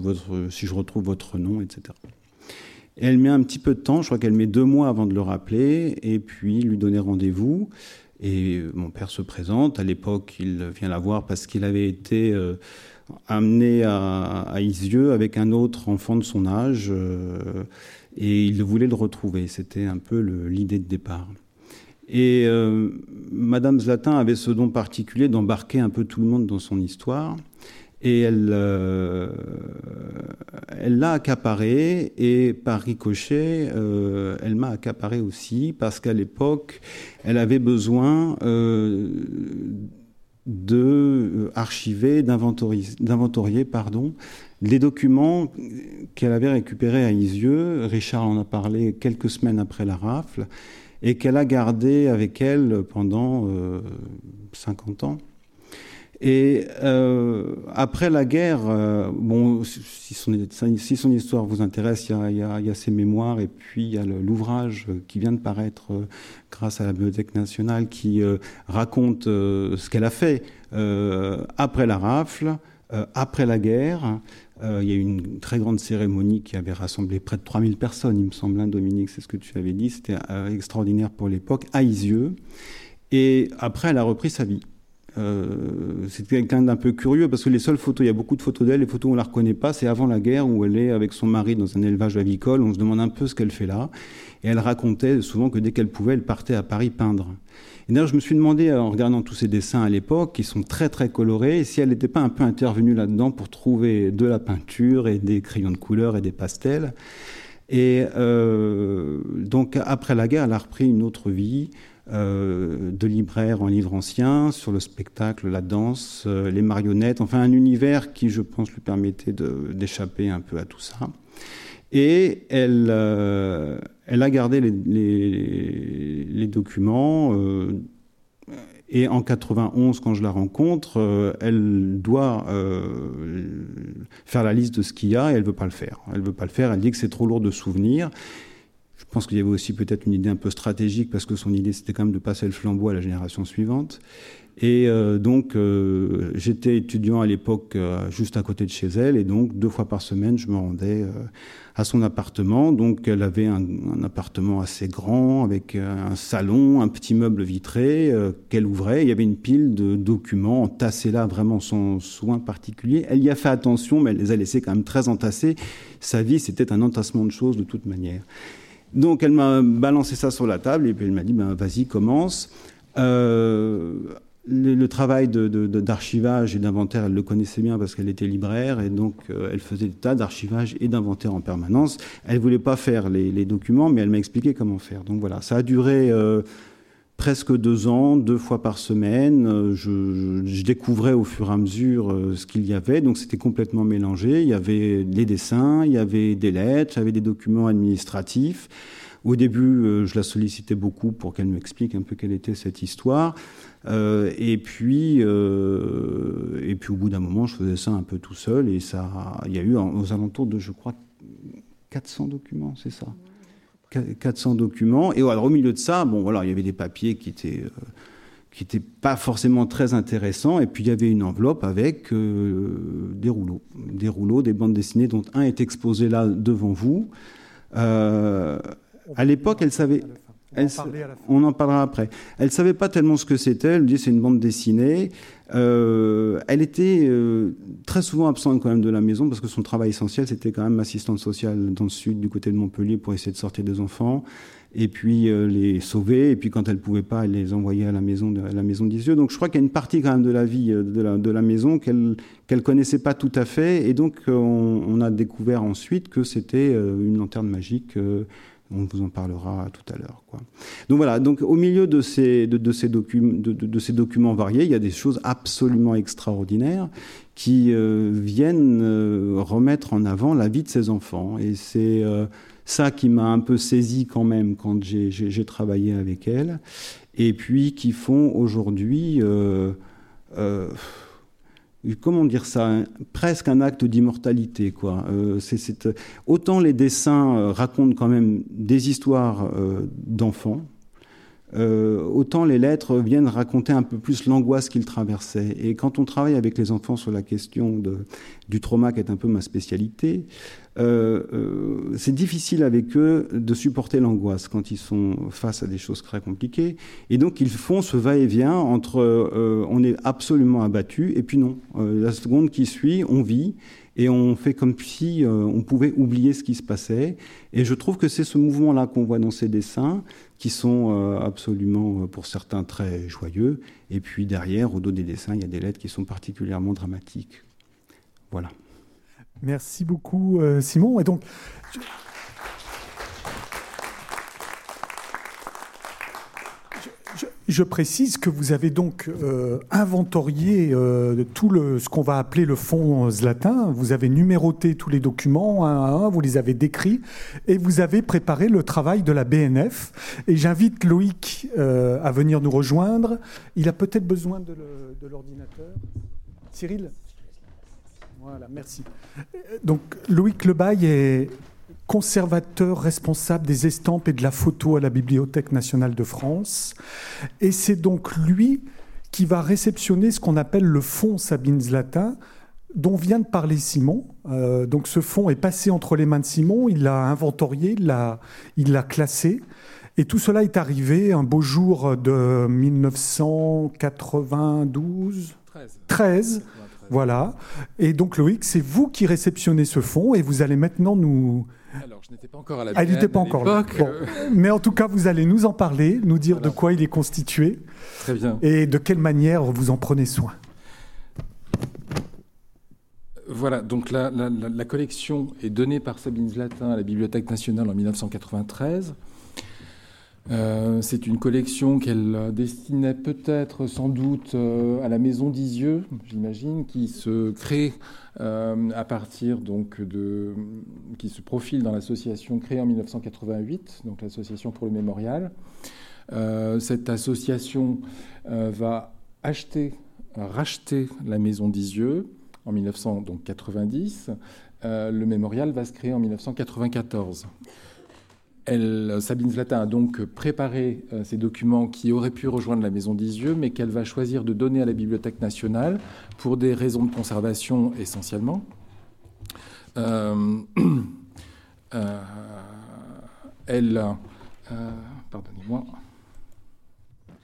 si je retrouve votre nom, etc. Et elle met un petit peu de temps, je crois qu'elle met deux mois avant de le rappeler, et puis lui donner rendez-vous. Et mon père se présente. À l'époque, il vient la voir parce qu'il avait été euh, amené à, à, Isieux avec un autre enfant de son âge, euh, et il voulait le retrouver. C'était un peu l'idée de départ. Et euh, Madame Zlatin avait ce don particulier d'embarquer un peu tout le monde dans son histoire. Et elle, euh, l'a accaparé et par ricochet, euh, elle m'a accaparé aussi parce qu'à l'époque, elle avait besoin euh, de archiver, d'inventorier, les documents qu'elle avait récupérés à Isieux. Richard en a parlé quelques semaines après la rafle et qu'elle a gardé avec elle pendant 50 ans. Et euh, après la guerre, euh, bon, si son, histoire vous intéresse, il y, a, ses mémoires et puis il y a l'ouvrage qui vient de paraître euh, grâce à la Bibliothèque nationale qui euh, raconte euh, ce qu'elle a fait après la rafle, après la guerre. Il y a eu une très grande cérémonie qui avait rassemblé près de 3000 personnes, il me semble, hein, Dominique, c'est ce que tu avais dit. C'était extraordinaire pour l'époque, à. Et après, elle a repris sa vie. Euh, c'est quelqu'un d'un peu curieux parce que les seules photos, il y a beaucoup de photos d'elle, les photos on la reconnaît pas, c'est avant la guerre où elle est avec son mari dans un élevage avicole, on se demande un peu ce qu'elle fait là. Et elle racontait souvent que dès qu'elle pouvait, elle partait à Paris peindre. Et d'ailleurs, je me suis demandé, en regardant tous ces dessins à l'époque, qui sont très très colorés, si elle n'était pas un peu intervenue là-dedans pour trouver de la peinture et des crayons de couleur et des pastels. Et euh, donc après la guerre, elle a repris une autre vie. Euh, de libraire en livre ancien, sur le spectacle, la danse, euh, les marionnettes, enfin un univers qui, je pense, lui permettait d'échapper un peu à tout ça. Et elle, euh, a gardé les, les, documents. Et en 91, quand je la rencontre, elle doit faire la liste de ce qu'il y a et elle veut pas le faire. Elle veut pas le faire. Elle dit que c'est trop lourd de souvenirs. Je pense qu'il y avait aussi peut-être une idée un peu stratégique parce que son idée c'était quand même de passer le flambeau à la génération suivante. Et euh, donc euh, j'étais étudiant à l'époque euh, juste à côté de chez elle et donc deux fois par semaine je me rendais à son appartement. Donc elle avait un, un appartement assez grand avec un salon, un petit meuble vitré qu'elle ouvrait. Il y avait une pile de documents entassés là vraiment sans soin particulier. Elle y a fait attention mais elle les a laissés quand même très entassés. Sa vie c'était un entassement de choses de toute manière. Donc elle m'a balancé ça sur la table et puis elle m'a dit ben, vas-y, commence. Euh, le, travail d'archivage et d'inventaire, elle le connaissait bien parce qu'elle était libraire et donc euh, elle faisait des tas d'archivage et d'inventaire en permanence. Elle voulait pas faire les, les documents, mais elle m'a expliqué comment faire. Donc voilà, ça a duré euh, presque deux ans, deux fois par semaine. Euh, je, découvrais au fur et à mesure euh, ce qu'il y avait, donc c'était complètement mélangé. Il y avait les dessins, il y avait des lettres, il y avait des documents administratifs. Au début, euh, je la sollicitais beaucoup pour qu'elle m'explique un peu quelle était cette histoire. Et puis, et puis au bout d'un moment, je faisais ça un peu tout seul. Et ça, il y a eu aux alentours de, je crois, 400 documents, c'est ça. 400 documents. Et alors, au milieu de ça, bon, voilà, il y avait des papiers qui étaient, euh, qui n'étaient pas forcément très intéressants. Et puis, il y avait une enveloppe avec euh, des rouleaux. Des rouleaux, des bandes dessinées, dont un est exposé là devant vous. Euh, à l'époque, elle savait. Elle, on en parlera après. Elle savait pas tellement ce que c'était. Elle dit c'est une bande dessinée. Euh, elle était euh, très souvent absente quand même de la maison parce que son travail essentiel c'était quand même assistante sociale dans le sud du côté de Montpellier pour essayer de sortir des enfants et puis euh, les sauver et puis quand elle pouvait pas elle les envoyait à la maison de, à la maison d'Isieux. Donc je crois qu'il y a une partie quand même de la vie euh, de la, de la maison qu'elle qu'elle connaissait pas tout à fait et donc on, on a découvert ensuite que c'était une lanterne magique on vous en parlera tout à l'heure. Donc voilà, donc au milieu de ces, documents variés, il y a des choses absolument extraordinaires qui euh, viennent euh, remettre en avant la vie de ces enfants. Et c'est euh, ça qui m'a un peu saisi quand même quand j'ai travaillé avec elle. Et puis qui font aujourd'hui... comment dire ça, presque un acte d'immortalité. quoi. c'est, autant les dessins racontent quand même des histoires d'enfants, euh, autant les lettres viennent raconter un peu plus l'angoisse qu'ils traversaient. Et quand on travaille avec les enfants sur la question du trauma, qui est un peu ma spécialité, euh, euh, c'est difficile avec eux de supporter l'angoisse quand ils sont face à des choses très compliquées. Et donc ils font ce va-et-vient entre on est absolument abattu et puis non. la seconde qui suit, on vit et on fait comme si on pouvait oublier ce qui se passait. Et je trouve que c'est ce mouvement-là qu'on voit dans ces dessins qui sont euh, absolument, euh, pour certains, très joyeux. Et puis derrière, au dos des dessins, il y a des lettres qui sont particulièrement dramatiques. Voilà. Merci beaucoup, euh, Simon. Et donc, Je précise que vous avez donc euh, inventorié euh, tout le, ce qu'on va appeler le fonds Zlatin. Vous avez numéroté tous les documents un à un, vous les avez décrits et vous avez préparé le travail de la BNF. Et j'invite Loïc à venir nous rejoindre. Il a peut-être besoin de l'ordinateur. Cyril Voilà, merci. Donc Loïc Lebaille est conservateur responsable des estampes et de la photo à la Bibliothèque nationale de France. Et c'est donc lui qui va réceptionner ce qu'on appelle le fonds Sabine Zlatin, dont vient de parler Simon. Euh, donc ce fonds est passé entre les mains de Simon, il l'a inventorié, il l'a, il l'a classé. Et tout cela est arrivé un beau jour de 1992 13. 13 voilà. Et donc Loïc, c'est vous qui réceptionnez ce fonds et vous allez maintenant nous, alors, je n'étais pas encore à la Elle n'était pas encore là. Mais en tout cas, vous allez nous en parler, nous dire de quoi il est constitué. Très bien. Et de quelle manière vous en prenez soin. Voilà, donc la, collection est donnée par Sabine Zlatin à la Bibliothèque nationale en 1993. Euh, c'est une collection qu'elle destinait peut-être, sans doute, euh, à la Maison d'Isieux, j'imagine, qui se crée euh, à partir donc de, qui se profile dans l'association créée en 1988, donc l'association pour le mémorial. cette association va acheter, racheter la Maison d'Isieux en 1990. le mémorial va se créer en 1994. Elle, Sabine Zlatin a donc préparé euh, ces documents qui auraient pu rejoindre la Maison d'Isieux, mais qu'elle va choisir de donner à la Bibliothèque nationale pour des raisons de conservation essentiellement. Euh, euh, elle, pardonnez-moi.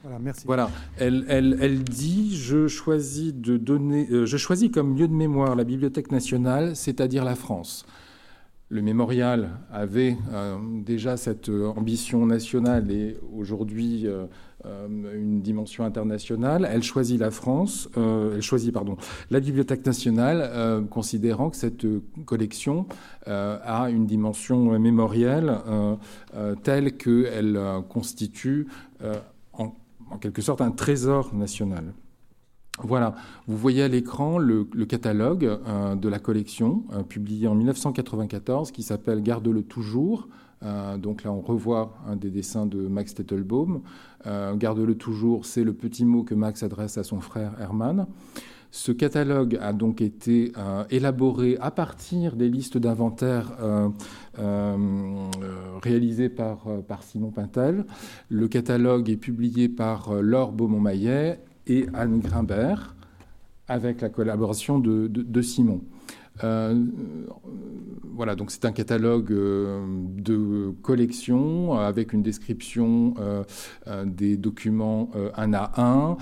Voilà, merci. Voilà, elle, elle, elle, dit je choisis de donner, je choisis comme lieu de mémoire la Bibliothèque nationale, c'est-à-dire la France le mémorial avait euh, déjà cette euh, ambition nationale et aujourd'hui euh, une dimension internationale. Elle choisit la France, elle choisit pardon la Bibliothèque nationale, considérant que cette collection a une dimension mémorielle telle qu'elle constitue en, en quelque sorte un trésor national. Voilà, vous voyez à l'écran le, catalogue euh, de la collection euh, publié en 1994 qui s'appelle Garde-le toujours. Euh, donc là, on revoit un des dessins de Max Tettelbaum. Garde-le toujours, c'est le petit mot que Max adresse à son frère Hermann. Ce catalogue a donc été élaboré à partir des listes d'inventaire réalisées par, par, Simon Pintel. Le catalogue est publié par Laure Beaumont-Maillet et Anne Grimbert, avec la collaboration de, Simon. Euh, voilà, donc c'est un catalogue euh, de collection avec une description euh, des documents un à un,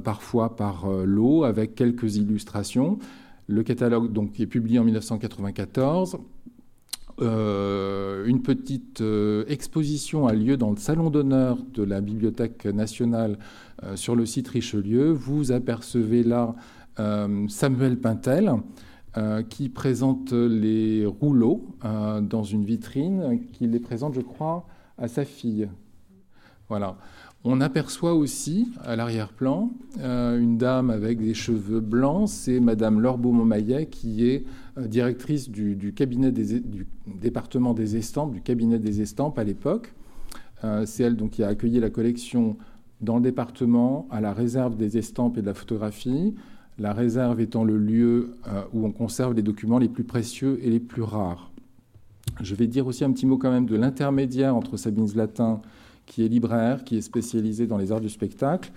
parfois par lot, avec quelques illustrations. Le catalogue donc est publié en 1994. une petite exposition a lieu dans le salon d'honneur de la Bibliothèque nationale euh, sur le site Richelieu, vous apercevez là euh, Samuel Pintel euh, qui présente les rouleaux dans une vitrine, qui les présente, je crois, à sa fille. Voilà. On aperçoit aussi à l'arrière-plan une dame avec des cheveux blancs, c'est Madame Laure Beaumont-Maillet qui est directrice du, cabinet des, du département des estampes, du cabinet des estampes à l'époque. c'est elle donc qui a accueilli la collection dans le département, à la réserve des estampes et de la photographie. la réserve étant le lieu où on conserve les documents les plus précieux et les plus rares. Je vais dire aussi un petit mot quand même de l'intermédiaire entre Sabine Zlatin, qui est libraire, qui est spécialisée dans les arts du spectacle,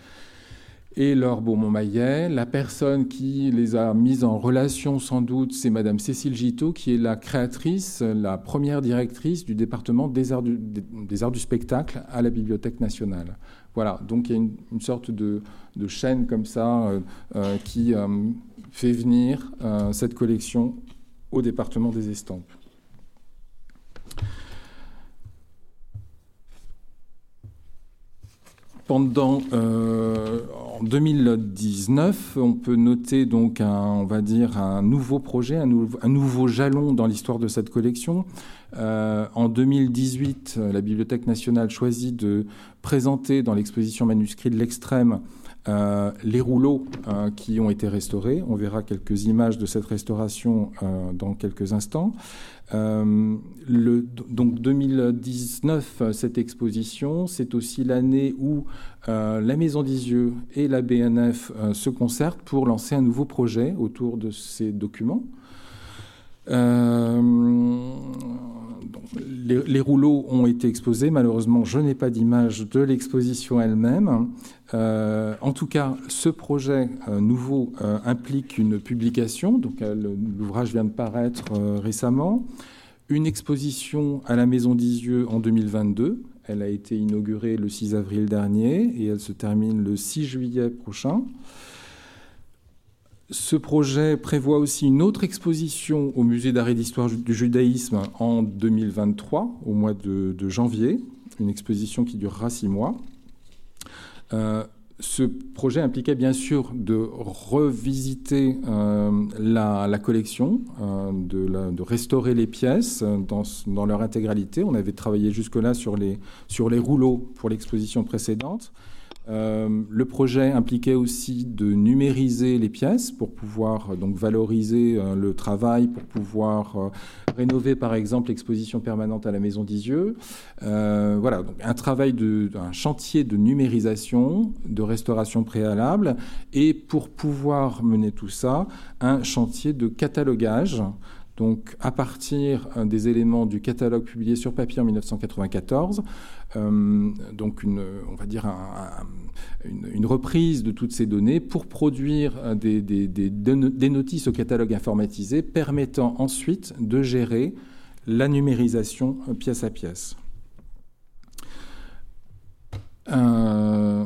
et Laure Beaumont-Maillet. La personne qui les a mises en relation, sans doute, c'est Madame Cécile Giteau, qui est la créatrice, la première directrice du département des arts du spectacle à la Bibliothèque nationale. Voilà, donc il y a une, sorte de, chaîne comme ça euh, euh, qui euh, fait venir cette collection au département des estampes. Pendant euh, en 2019, on peut noter donc un, on va dire un nouveau projet, un, nouveau jalon dans l'histoire de cette collection. Euh, en 2018, la Bibliothèque nationale choisit de présenter dans l'exposition manuscrit de l'extrême euh, les rouleaux qui ont été restaurés. On verra quelques images de cette restauration dans quelques instants. Euh, donc 2019, cette exposition, c'est aussi l'année où euh, la Maison d'Isieux et la BNF euh, se concertent pour lancer un nouveau projet autour de ces documents. Les, rouleaux ont été exposés. Malheureusement, je n'ai pas d'image de l'exposition elle-même. en tout cas, ce projet nouveau implique une publication. Donc, l'ouvrage vient de paraître récemment une exposition à la Maison d'Isieux en 2022. Elle a été inaugurée le 6 avril dernier et elle se termine le 6 juillet prochain. Ce projet prévoit aussi une autre exposition au Musée d'art et d'histoire du judaïsme en 2023, au mois de, janvier, une exposition qui durera six mois. Euh, ce projet impliquait bien sûr de revisiter euh, la, collection, euh, de, restaurer les pièces dans, leur intégralité. On avait travaillé jusque-là sur les, sur les rouleaux pour l'exposition précédente. Euh, le projet impliquait aussi de numériser les pièces pour pouvoir euh, donc valoriser euh, le travail, pour pouvoir rénover par exemple l'exposition permanente à la Maison d'Isieux. voilà, donc un travail un chantier de numérisation, de restauration préalable, et pour pouvoir mener tout ça, un chantier de catalogage donc à partir des éléments du catalogue publié sur papier en 1994, euh, donc une, on va dire une, reprise de toutes ces données pour produire des, des, notices au catalogue informatisé permettant ensuite de gérer la numérisation pièce à pièce. Euh,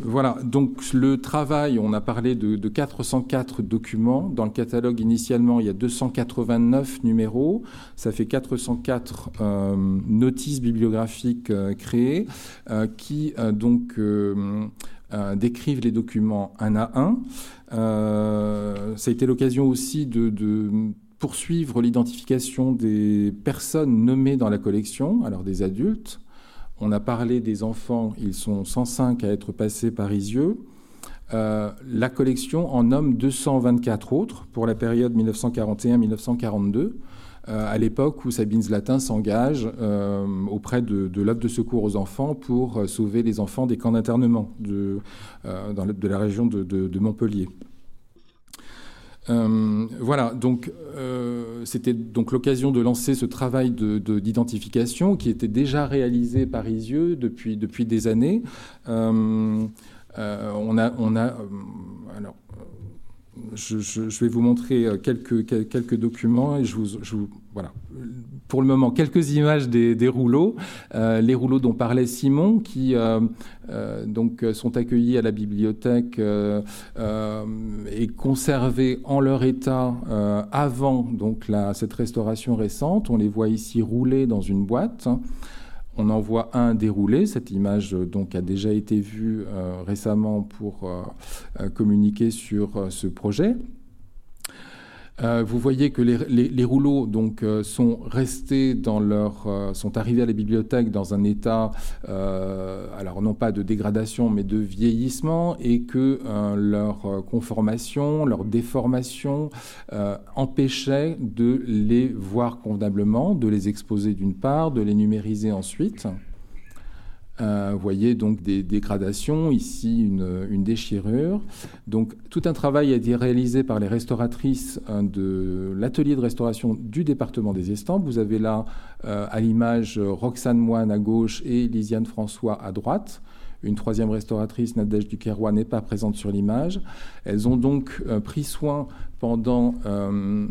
voilà, donc le travail, on a parlé de, 404 documents. Dans le catalogue, initialement, il y a 289 numéros. Ça fait 404 euh, notices bibliographiques euh, créées euh, qui donc décrivent les documents un à un. ça a été l'occasion aussi de, de poursuivre l'identification des personnes nommées dans la collection, alors des adultes, on a parlé des enfants, ils sont 105 à être passés par Isieux. Euh, la collection en nomme 224 autres pour la période 1941-1942, euh, à l'époque où Sabine Zlatin s'engage euh, auprès de, de de secours aux enfants pour sauver les enfants des camps d'internement de, la région de Montpellier. Euh, voilà, donc euh, c'était donc l'occasion de lancer ce travail d'identification qui était déjà réalisé par Isieux depuis, depuis des années. Euh, on a, on a alors, je, vais vous montrer quelques, quelques documents et je vous, voilà pour le moment quelques images des, rouleaux, euh, les rouleaux dont parlait Simon, qui euh, euh, donc sont accueillis à la bibliothèque et conservés en leur état avant donc cette restauration récente. On les voit ici roulés dans une boîte. On en voit un déroulé. Cette image donc a déjà été vue récemment pour communiquer sur ce projet. Euh, vous voyez que les, rouleaux donc euh, sont restés dans leur, euh, arrivés à la bibliothèque dans un état, non pas de dégradation mais de vieillissement, et que leur conformation, leur déformation empêchait de les voir convenablement, de les exposer d'une part, de les numériser ensuite. Euh, vous voyez donc des dégradations, ici une, déchirure. Donc tout un travail a été réalisé par les restauratrices euh, de l'atelier de restauration du département des Estampes. Vous avez là euh, à l'image Roxane Moine à gauche et Lisiane François à droite. Une troisième restauratrice, Nadège Duquerrois, n'est pas présente sur l'image. Elles ont donc pris soin pendant euh,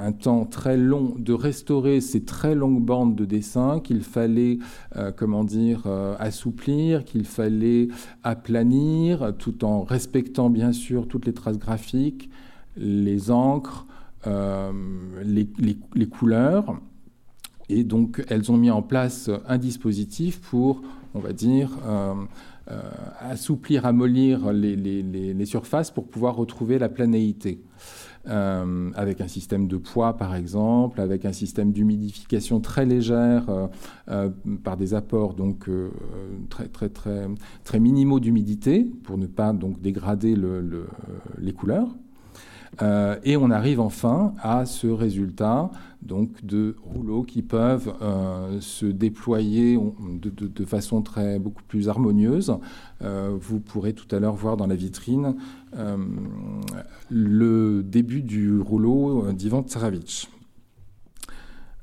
un temps très long de restaurer ces très longues bandes de dessin qu'il fallait, euh, comment dire, euh, assouplir, qu'il fallait aplanir, tout en respectant bien sûr toutes les traces graphiques, les encres, les, les, couleurs. Et donc, elles ont mis en place un dispositif pour, on va dire, assouplir, amollir les, les, surfaces pour pouvoir retrouver la planéité. Euh, avec un système de poids par exemple, avec un système d'humidification très légère euh, euh, par des apports donc très très très très minimaux d'humidité pour ne pas donc dégrader le, les couleurs. Euh, et on arrive enfin à ce résultat donc de rouleaux qui peuvent euh, se déployer de, façon très beaucoup plus harmonieuse. Euh, vous pourrez tout à l'heure voir dans la vitrine le début du rouleau d'Ivan Tsaravitch.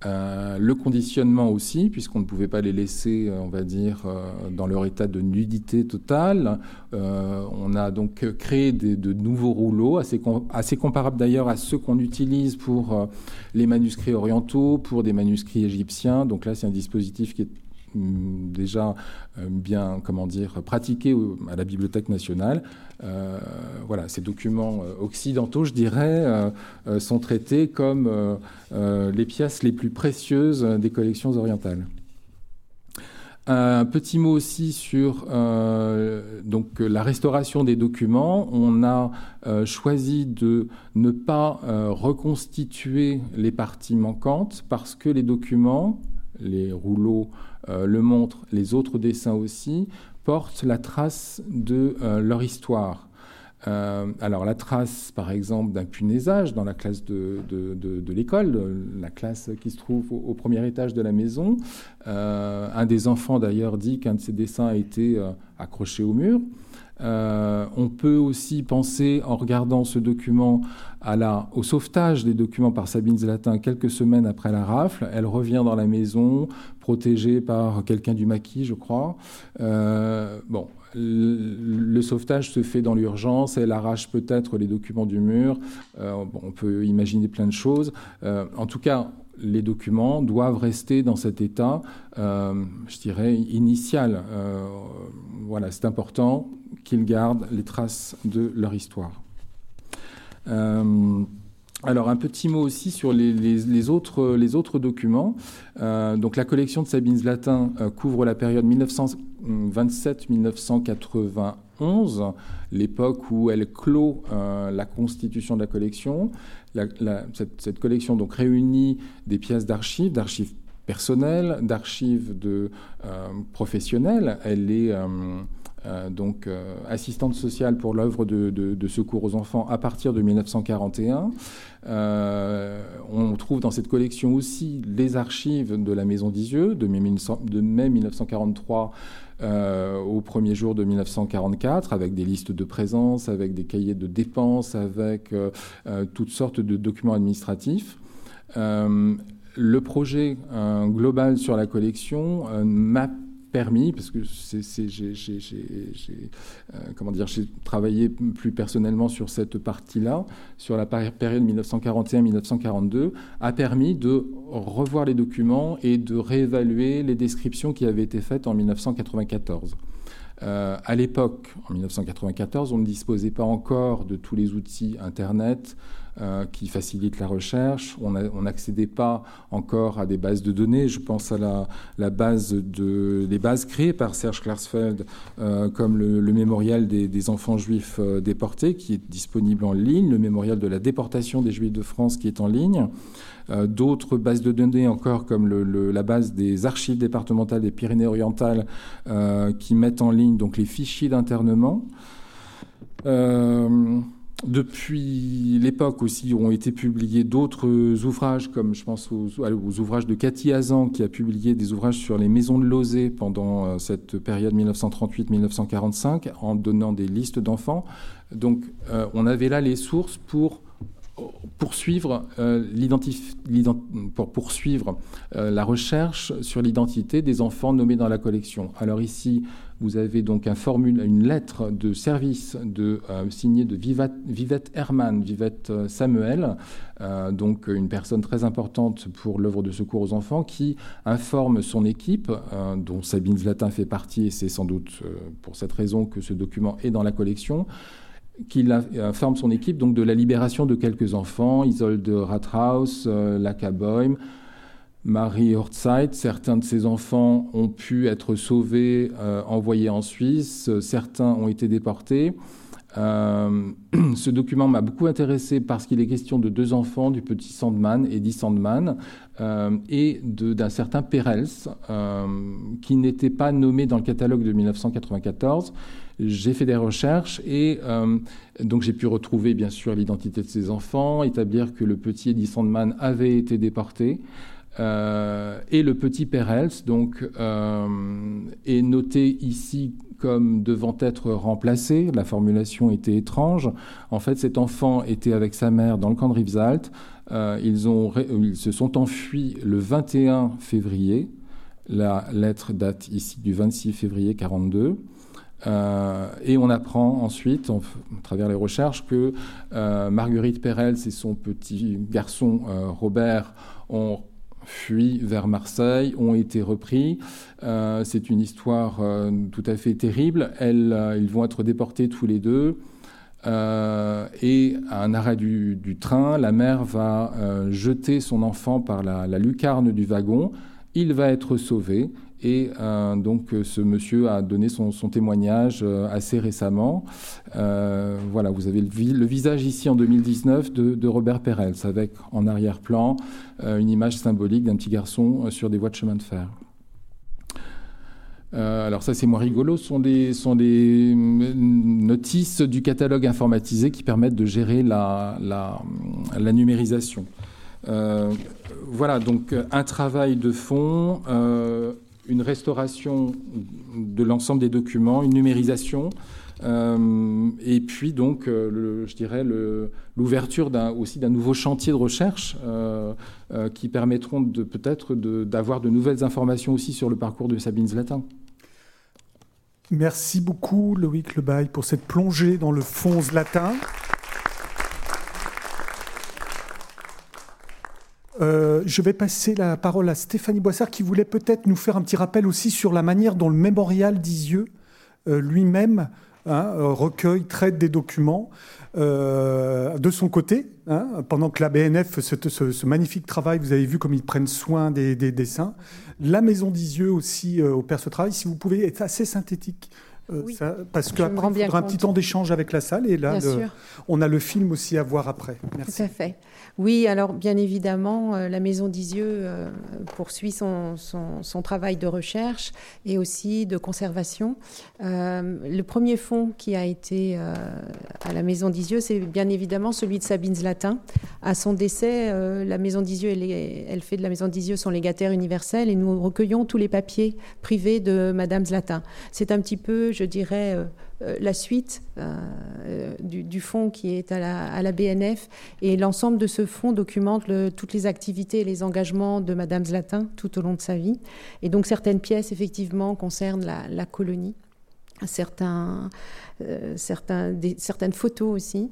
Euh, le conditionnement aussi, puisqu'on ne pouvait pas les laisser, euh, on va dire, euh, dans leur état de nudité totale. on a donc créé de nouveaux rouleaux, assez, comparables d'ailleurs à ceux qu'on utilise pour les manuscrits orientaux, pour des manuscrits égyptiens. Donc là, c'est un dispositif qui est mm, déjà bien, comment dire, pratiqué à la Bibliothèque nationale. Euh, voilà, ces documents euh, occidentaux, je dirais, euh, sont traités comme les pièces les plus précieuses des collections orientales. Un petit mot aussi sur la restauration des documents. On a choisi de ne pas reconstituer les parties manquantes parce que les documents, les rouleaux le montrent, les autres dessins aussi, portent la trace de euh, leur histoire. Euh, alors la trace, par exemple, d'un punaisage dans la classe de, de, l'école, la classe qui se trouve au, premier étage de la maison. Euh, un des enfants, d'ailleurs, dit qu'un de ses dessins a été accroché au mur. Euh, on peut aussi penser, en regardant ce document, au sauvetage des documents par Sabine Zlatin quelques semaines après la rafle. Elle revient dans la maison, protégée par quelqu'un du maquis, je crois. Euh, bon, le, sauvetage se fait dans l'urgence, elle arrache peut-être les documents du mur, euh, on peut imaginer plein de choses. en tout cas, les documents doivent rester dans cet état, je dirais, initial. voilà, c'est important qu'ils gardent les traces de leur histoire. Euh, alors un petit mot aussi sur les, autres, documents. Euh, donc la collection de Sabine Zlatin euh, couvre la période 1927-1991, l'époque où elle clôt la constitution de la collection. cette, collection donc réunit des pièces d'archives, d'archives personnelles, d'archives de professionnelles. Elle est euh, donc euh, assistante sociale pour l'œuvre de, secours aux enfants à partir de 1941. Euh, on trouve dans cette collection aussi les archives de la Maison d'Isieux de mai, 1943 au premier jour de 1944, avec des listes de présence, avec des cahiers de dépenses, avec toutes sortes de documents administratifs. le projet global sur la collection m'a permis, parce que j'ai euh, j'ai travaillé plus personnellement sur cette partie-là, sur la période 1941-1942, a permis de revoir les documents et de réévaluer les descriptions qui avaient été faites en 1994. Euh, à l'époque, en 1994, on ne disposait pas encore de tous les outils Internet euh, qui facilitent la recherche. On n'accédait pas encore à des bases de données. Je pense à la, base de, les bases créées par Serge Klarsfeld, euh, comme le, mémorial des, enfants juifs déportés, qui est disponible en ligne, le mémorial de la déportation des juifs de France, qui est en ligne. Euh, d'autres bases de données encore, comme la base des archives départementales des Pyrénées-Orientales, euh, qui mettent en ligne donc les fichiers d'internement. Euh, depuis l'époque aussi ont été publiés d'autres ouvrages, comme je pense aux, ouvrages de Cathy Hazan, qui a publié des ouvrages sur les maisons de Lozé pendant euh, cette période 1938-1945, en donnant des listes d'enfants. Donc euh, on avait là les sources pour poursuivre, euh, pour poursuivre la recherche sur l'identité des enfants nommés dans la collection. Alors ici, vous avez donc une lettre de service euh, signée de Vivette Herman, Vivette euh, Samuel, euh, donc une personne très importante pour l'œuvre de secours aux enfants, qui informe son équipe, dont Sabine Zlatin fait partie, et c'est sans doute pour cette raison que ce document est dans la collection, qu'il informe son équipe donc de la libération de quelques enfants, Isolde Rathaus, Laka Boym, Marie Hortzeit. Certains de ses enfants ont pu être sauvés, euh, envoyés en Suisse. Certains ont été déportés. Euh, ce document m'a beaucoup intéressé parce qu'il est question de deux enfants, du petit Sandman, Eddie Sandman, euh, et d'un certain Perels, qui n'était pas nommé dans le catalogue de 1994. J'ai fait des recherches et donc j'ai pu retrouver bien sûr l'identité de ces enfants, établir que le petit Eddie Sandman avait été déporté. Euh, et le petit Perels donc, euh, est noté ici comme devant être remplacé. La formulation était étrange. En fait, cet enfant était avec sa mère dans le camp de Rivesaltes. Euh, ils, ont, ils se sont enfuis le 21 février. La lettre date ici du 26 février 42. et on apprend ensuite, à travers les recherches, que Marguerite Perels et son petit garçon Robert ont fuis vers Marseille, ont été repris. Euh, c'est une histoire euh, tout à fait terrible. Euh, ils vont être déportés tous les deux. et à un arrêt du, train, la mère va jeter son enfant par la, lucarne du wagon. Il va être sauvé et euh, donc, euh, ce monsieur a donné son, témoignage euh, assez récemment. voilà, vous avez le, visage ici en 2019 de, Robert Perels, avec en arrière-plan une image symbolique d'un petit garçon sur des voies de chemin de fer. alors ça c'est moins rigolo, ce sont des, des notices du catalogue informatisé qui permettent de gérer la numérisation. voilà, donc un travail de fond, une restauration de l'ensemble des documents, une numérisation, euh, et puis donc, euh, je dirais, l'ouverture aussi d'un nouveau chantier de recherche euh, qui permettront peut-être d'avoir de, nouvelles informations aussi sur le parcours de Sabine Zlatin. Merci beaucoup Loïc Lebaille pour cette plongée dans le fond Zlatin. Euh, je vais passer la parole à Stéphanie Boissard qui voulait peut-être nous faire un petit rappel aussi sur la manière dont le mémorial d'Isieux euh, lui-même hein, euh, recueille, traite des documents de son côté. Hein, pendant que la BNF fait ce, magnifique travail, vous avez vu comme ils prennent soin des, dessins. La Maison d'Isieux aussi opère ce travail. Si vous pouvez être assez synthétique. Parce qu'il faudra un petit temps d'échange avec la salle et là, on a le film aussi à voir après. Merci. Tout à fait. Oui, alors bien évidemment, euh, la Maison d'Isieux euh, poursuit son, travail de recherche et aussi de conservation. Euh, le premier fonds qui a été à la Maison d'Isieux, c'est bien évidemment celui de Sabine Zlatin. À son décès, la Maison d'Isieux, elle, elle, fait de la Maison d'Isieux son légataire universel et nous recueillons tous les papiers privés de Madame Zlatin. C'est un petit peu, je dirais, euh, la suite euh, du, fonds qui est à la, BNF. Et l'ensemble de ce fonds documente toutes les activités et les engagements de Madame Zlatin tout au long de sa vie. Et donc certaines pièces, effectivement, concernent la, colonie, certains, euh, certaines photos aussi.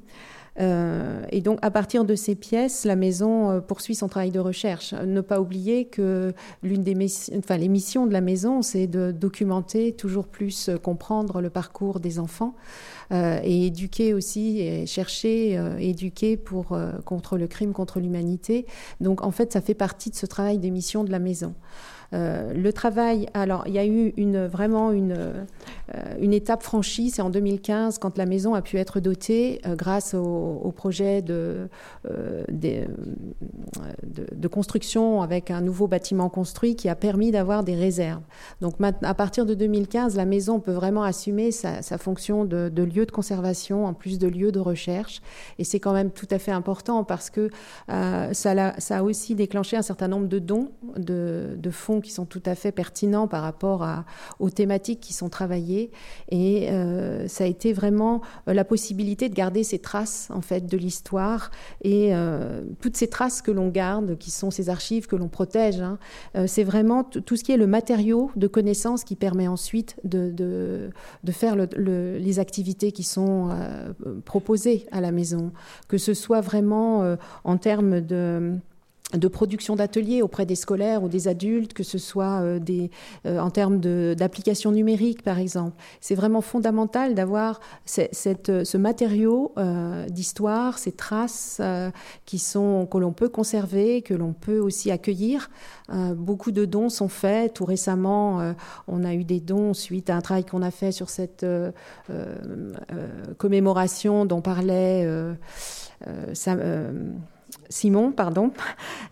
Euh, et donc, à partir de ces pièces, la maison euh, poursuit son travail de recherche. Ne pas oublier que l'une des enfin, les missions de la maison, c'est de documenter toujours plus, euh, comprendre le parcours des enfants et éduquer aussi, et chercher, éduquer pour, contre le crime, contre l'humanité. Donc, en fait, ça fait partie de ce travail des missions de la maison. Euh, le travail, alors il y a eu une, vraiment une, euh, une étape franchie, c'est en 2015 quand la maison a pu être dotée euh, grâce au, projet de, de, de, construction avec un nouveau bâtiment construit qui a permis d'avoir des réserves. Donc à partir de 2015, la maison peut vraiment assumer sa, sa fonction de, lieu de conservation en plus de lieu de recherche. Et c'est quand même tout à fait important parce que ça, ça, a aussi déclenché un certain nombre de dons de, fonds qui sont tout à fait pertinents par rapport aux thématiques qui sont travaillées. Et euh, ça a été vraiment euh, la possibilité de garder ces traces en fait de l'histoire et euh, toutes ces traces que l'on garde, qui sont ces archives que l'on protège. Hein, c'est vraiment tout ce qui est le matériau de connaissance qui permet ensuite de, faire le, les activités qui sont proposées à la maison, que ce soit vraiment en termes de de production d'ateliers auprès des scolaires ou des adultes, que ce soit euh, des, euh, en termes d'application numérique, par exemple. C'est vraiment fondamental d'avoir ce matériau euh, d'histoire, ces traces qui sont, que l'on peut conserver, que l'on peut aussi accueillir. beaucoup de dons sont faits. Tout récemment, on a eu des dons suite à un travail qu'on a fait sur cette commémoration dont parlait... Ça, Simon, pardon.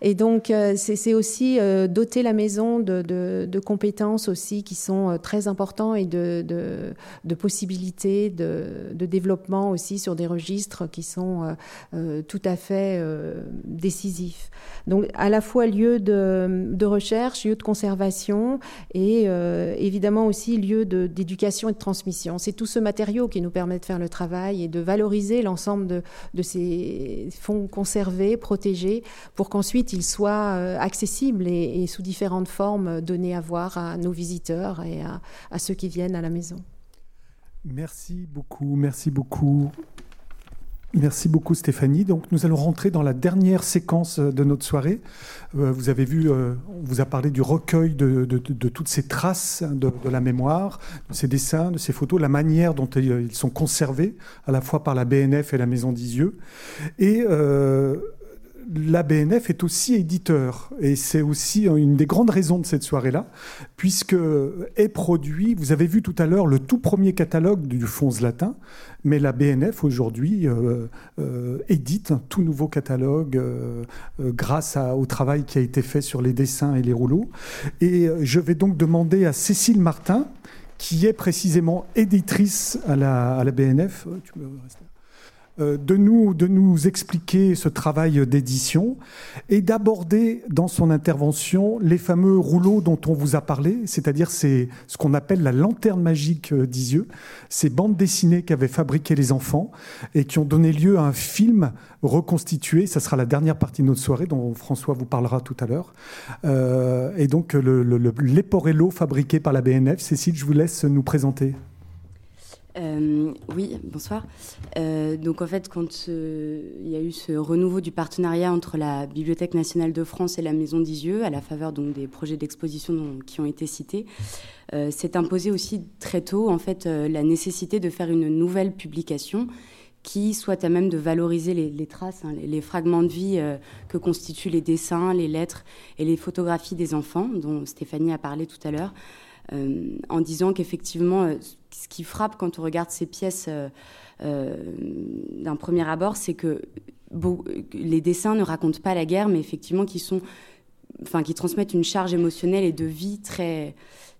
Et donc, euh, c'est aussi euh, doter la maison de, compétences aussi qui sont euh, très importantes et de, possibilités de, développement aussi sur des registres qui sont tout à fait décisifs. Donc, à la fois lieu de, recherche, lieu de conservation et évidemment aussi lieu d'éducation et de transmission. C'est tout ce matériau qui nous permet de faire le travail et de valoriser l'ensemble de, ces fonds conservés protégés, pour qu'ensuite ils soient euh, accessibles et, sous différentes formes donnés à voir à nos visiteurs et à, ceux qui viennent à la maison. Merci beaucoup, merci beaucoup. Merci beaucoup Stéphanie. Donc nous allons rentrer dans la dernière séquence de notre soirée. Euh, vous avez vu, euh, on vous a parlé du recueil de, toutes ces traces de, la mémoire, de ces dessins, de ces photos, la manière dont ils sont conservés à la fois par la BNF et la Maison d'Isieux. Et la BNF est aussi éditeur et c'est aussi une des grandes raisons de cette soirée-là, puisque est produit, vous avez vu tout à l'heure le tout premier catalogue du Fonds latin, mais la BNF aujourd'hui euh, euh, édite un tout nouveau catalogue euh, grâce au travail qui a été fait sur les dessins et les rouleaux. Et je vais donc demander à Cécile Martin, qui est précisément éditrice à la, à la BNF. Tu peux rester de nous, de nous expliquer ce travail d'édition et d'aborder dans son intervention les fameux rouleaux dont on vous a parlé, c'est-à-dire c'est ce qu'on appelle la lanterne magique euh, d'Isieux, ces bandes dessinées qu'avaient fabriquées les enfants et qui ont donné lieu à un film reconstitué. Ça sera la dernière partie de notre soirée dont François vous parlera tout à l'heure. Euh, et donc le, le, l'Eporello fabriqué par la BNF. Cécile, je vous laisse nous présenter. Euh, oui, bonsoir. Euh, donc en fait, quand euh, il y a eu ce renouveau du partenariat entre la Bibliothèque nationale de France et la Maison d'Isieux, à la faveur donc des projets d'exposition qui ont été cités, s'est imposé aussi très tôt en fait la nécessité de faire une nouvelle publication qui soit à même de valoriser les, traces, hein, les, fragments de vie que constituent les dessins, les lettres et les photographies des enfants, dont Stéphanie a parlé tout à l'heure, en disant qu'effectivement ce qui frappe quand on regarde ces pièces euh, euh, d'un premier abord, c'est que les dessins ne racontent pas la guerre, mais effectivement qui sont, enfin, qui transmettent une charge émotionnelle et de vie très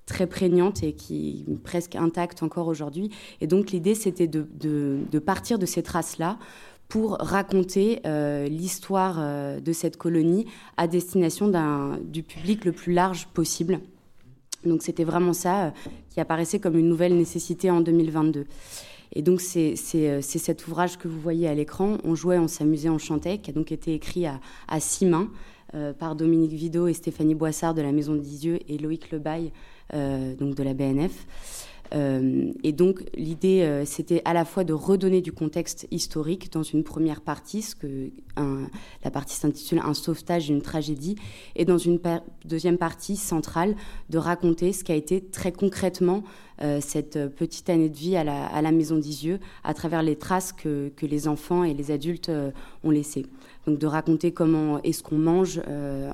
très prégnante et qui est presque intacte encore aujourd'hui. Et donc l'idée, c'était de, partir de ces traces-là pour raconter euh, l'histoire de cette colonie à destination du public le plus large possible. Donc c'était vraiment ça euh, qui apparaissait comme une nouvelle nécessité en 2022. Et donc c'est euh, cet ouvrage que vous voyez à l'écran, On jouait, on s'amusait, on chantait, qui a donc été écrit à, six mains euh, par Dominique Vido et Stéphanie Boissard de la Maison des Yeux et Loïc Lebaille donc de la BNF. Euh, et donc l'idée, euh, c'était à la fois de redonner du contexte historique dans une première partie, ce que la partie s'intitule Un sauvetage, une tragédie, et dans une deuxième partie centrale, de raconter ce qui a été très concrètement cette petite année de vie à la, Maison d'Isieux à travers les traces que, les enfants et les adultes ont laissées. Donc de raconter comment est-ce qu'on mange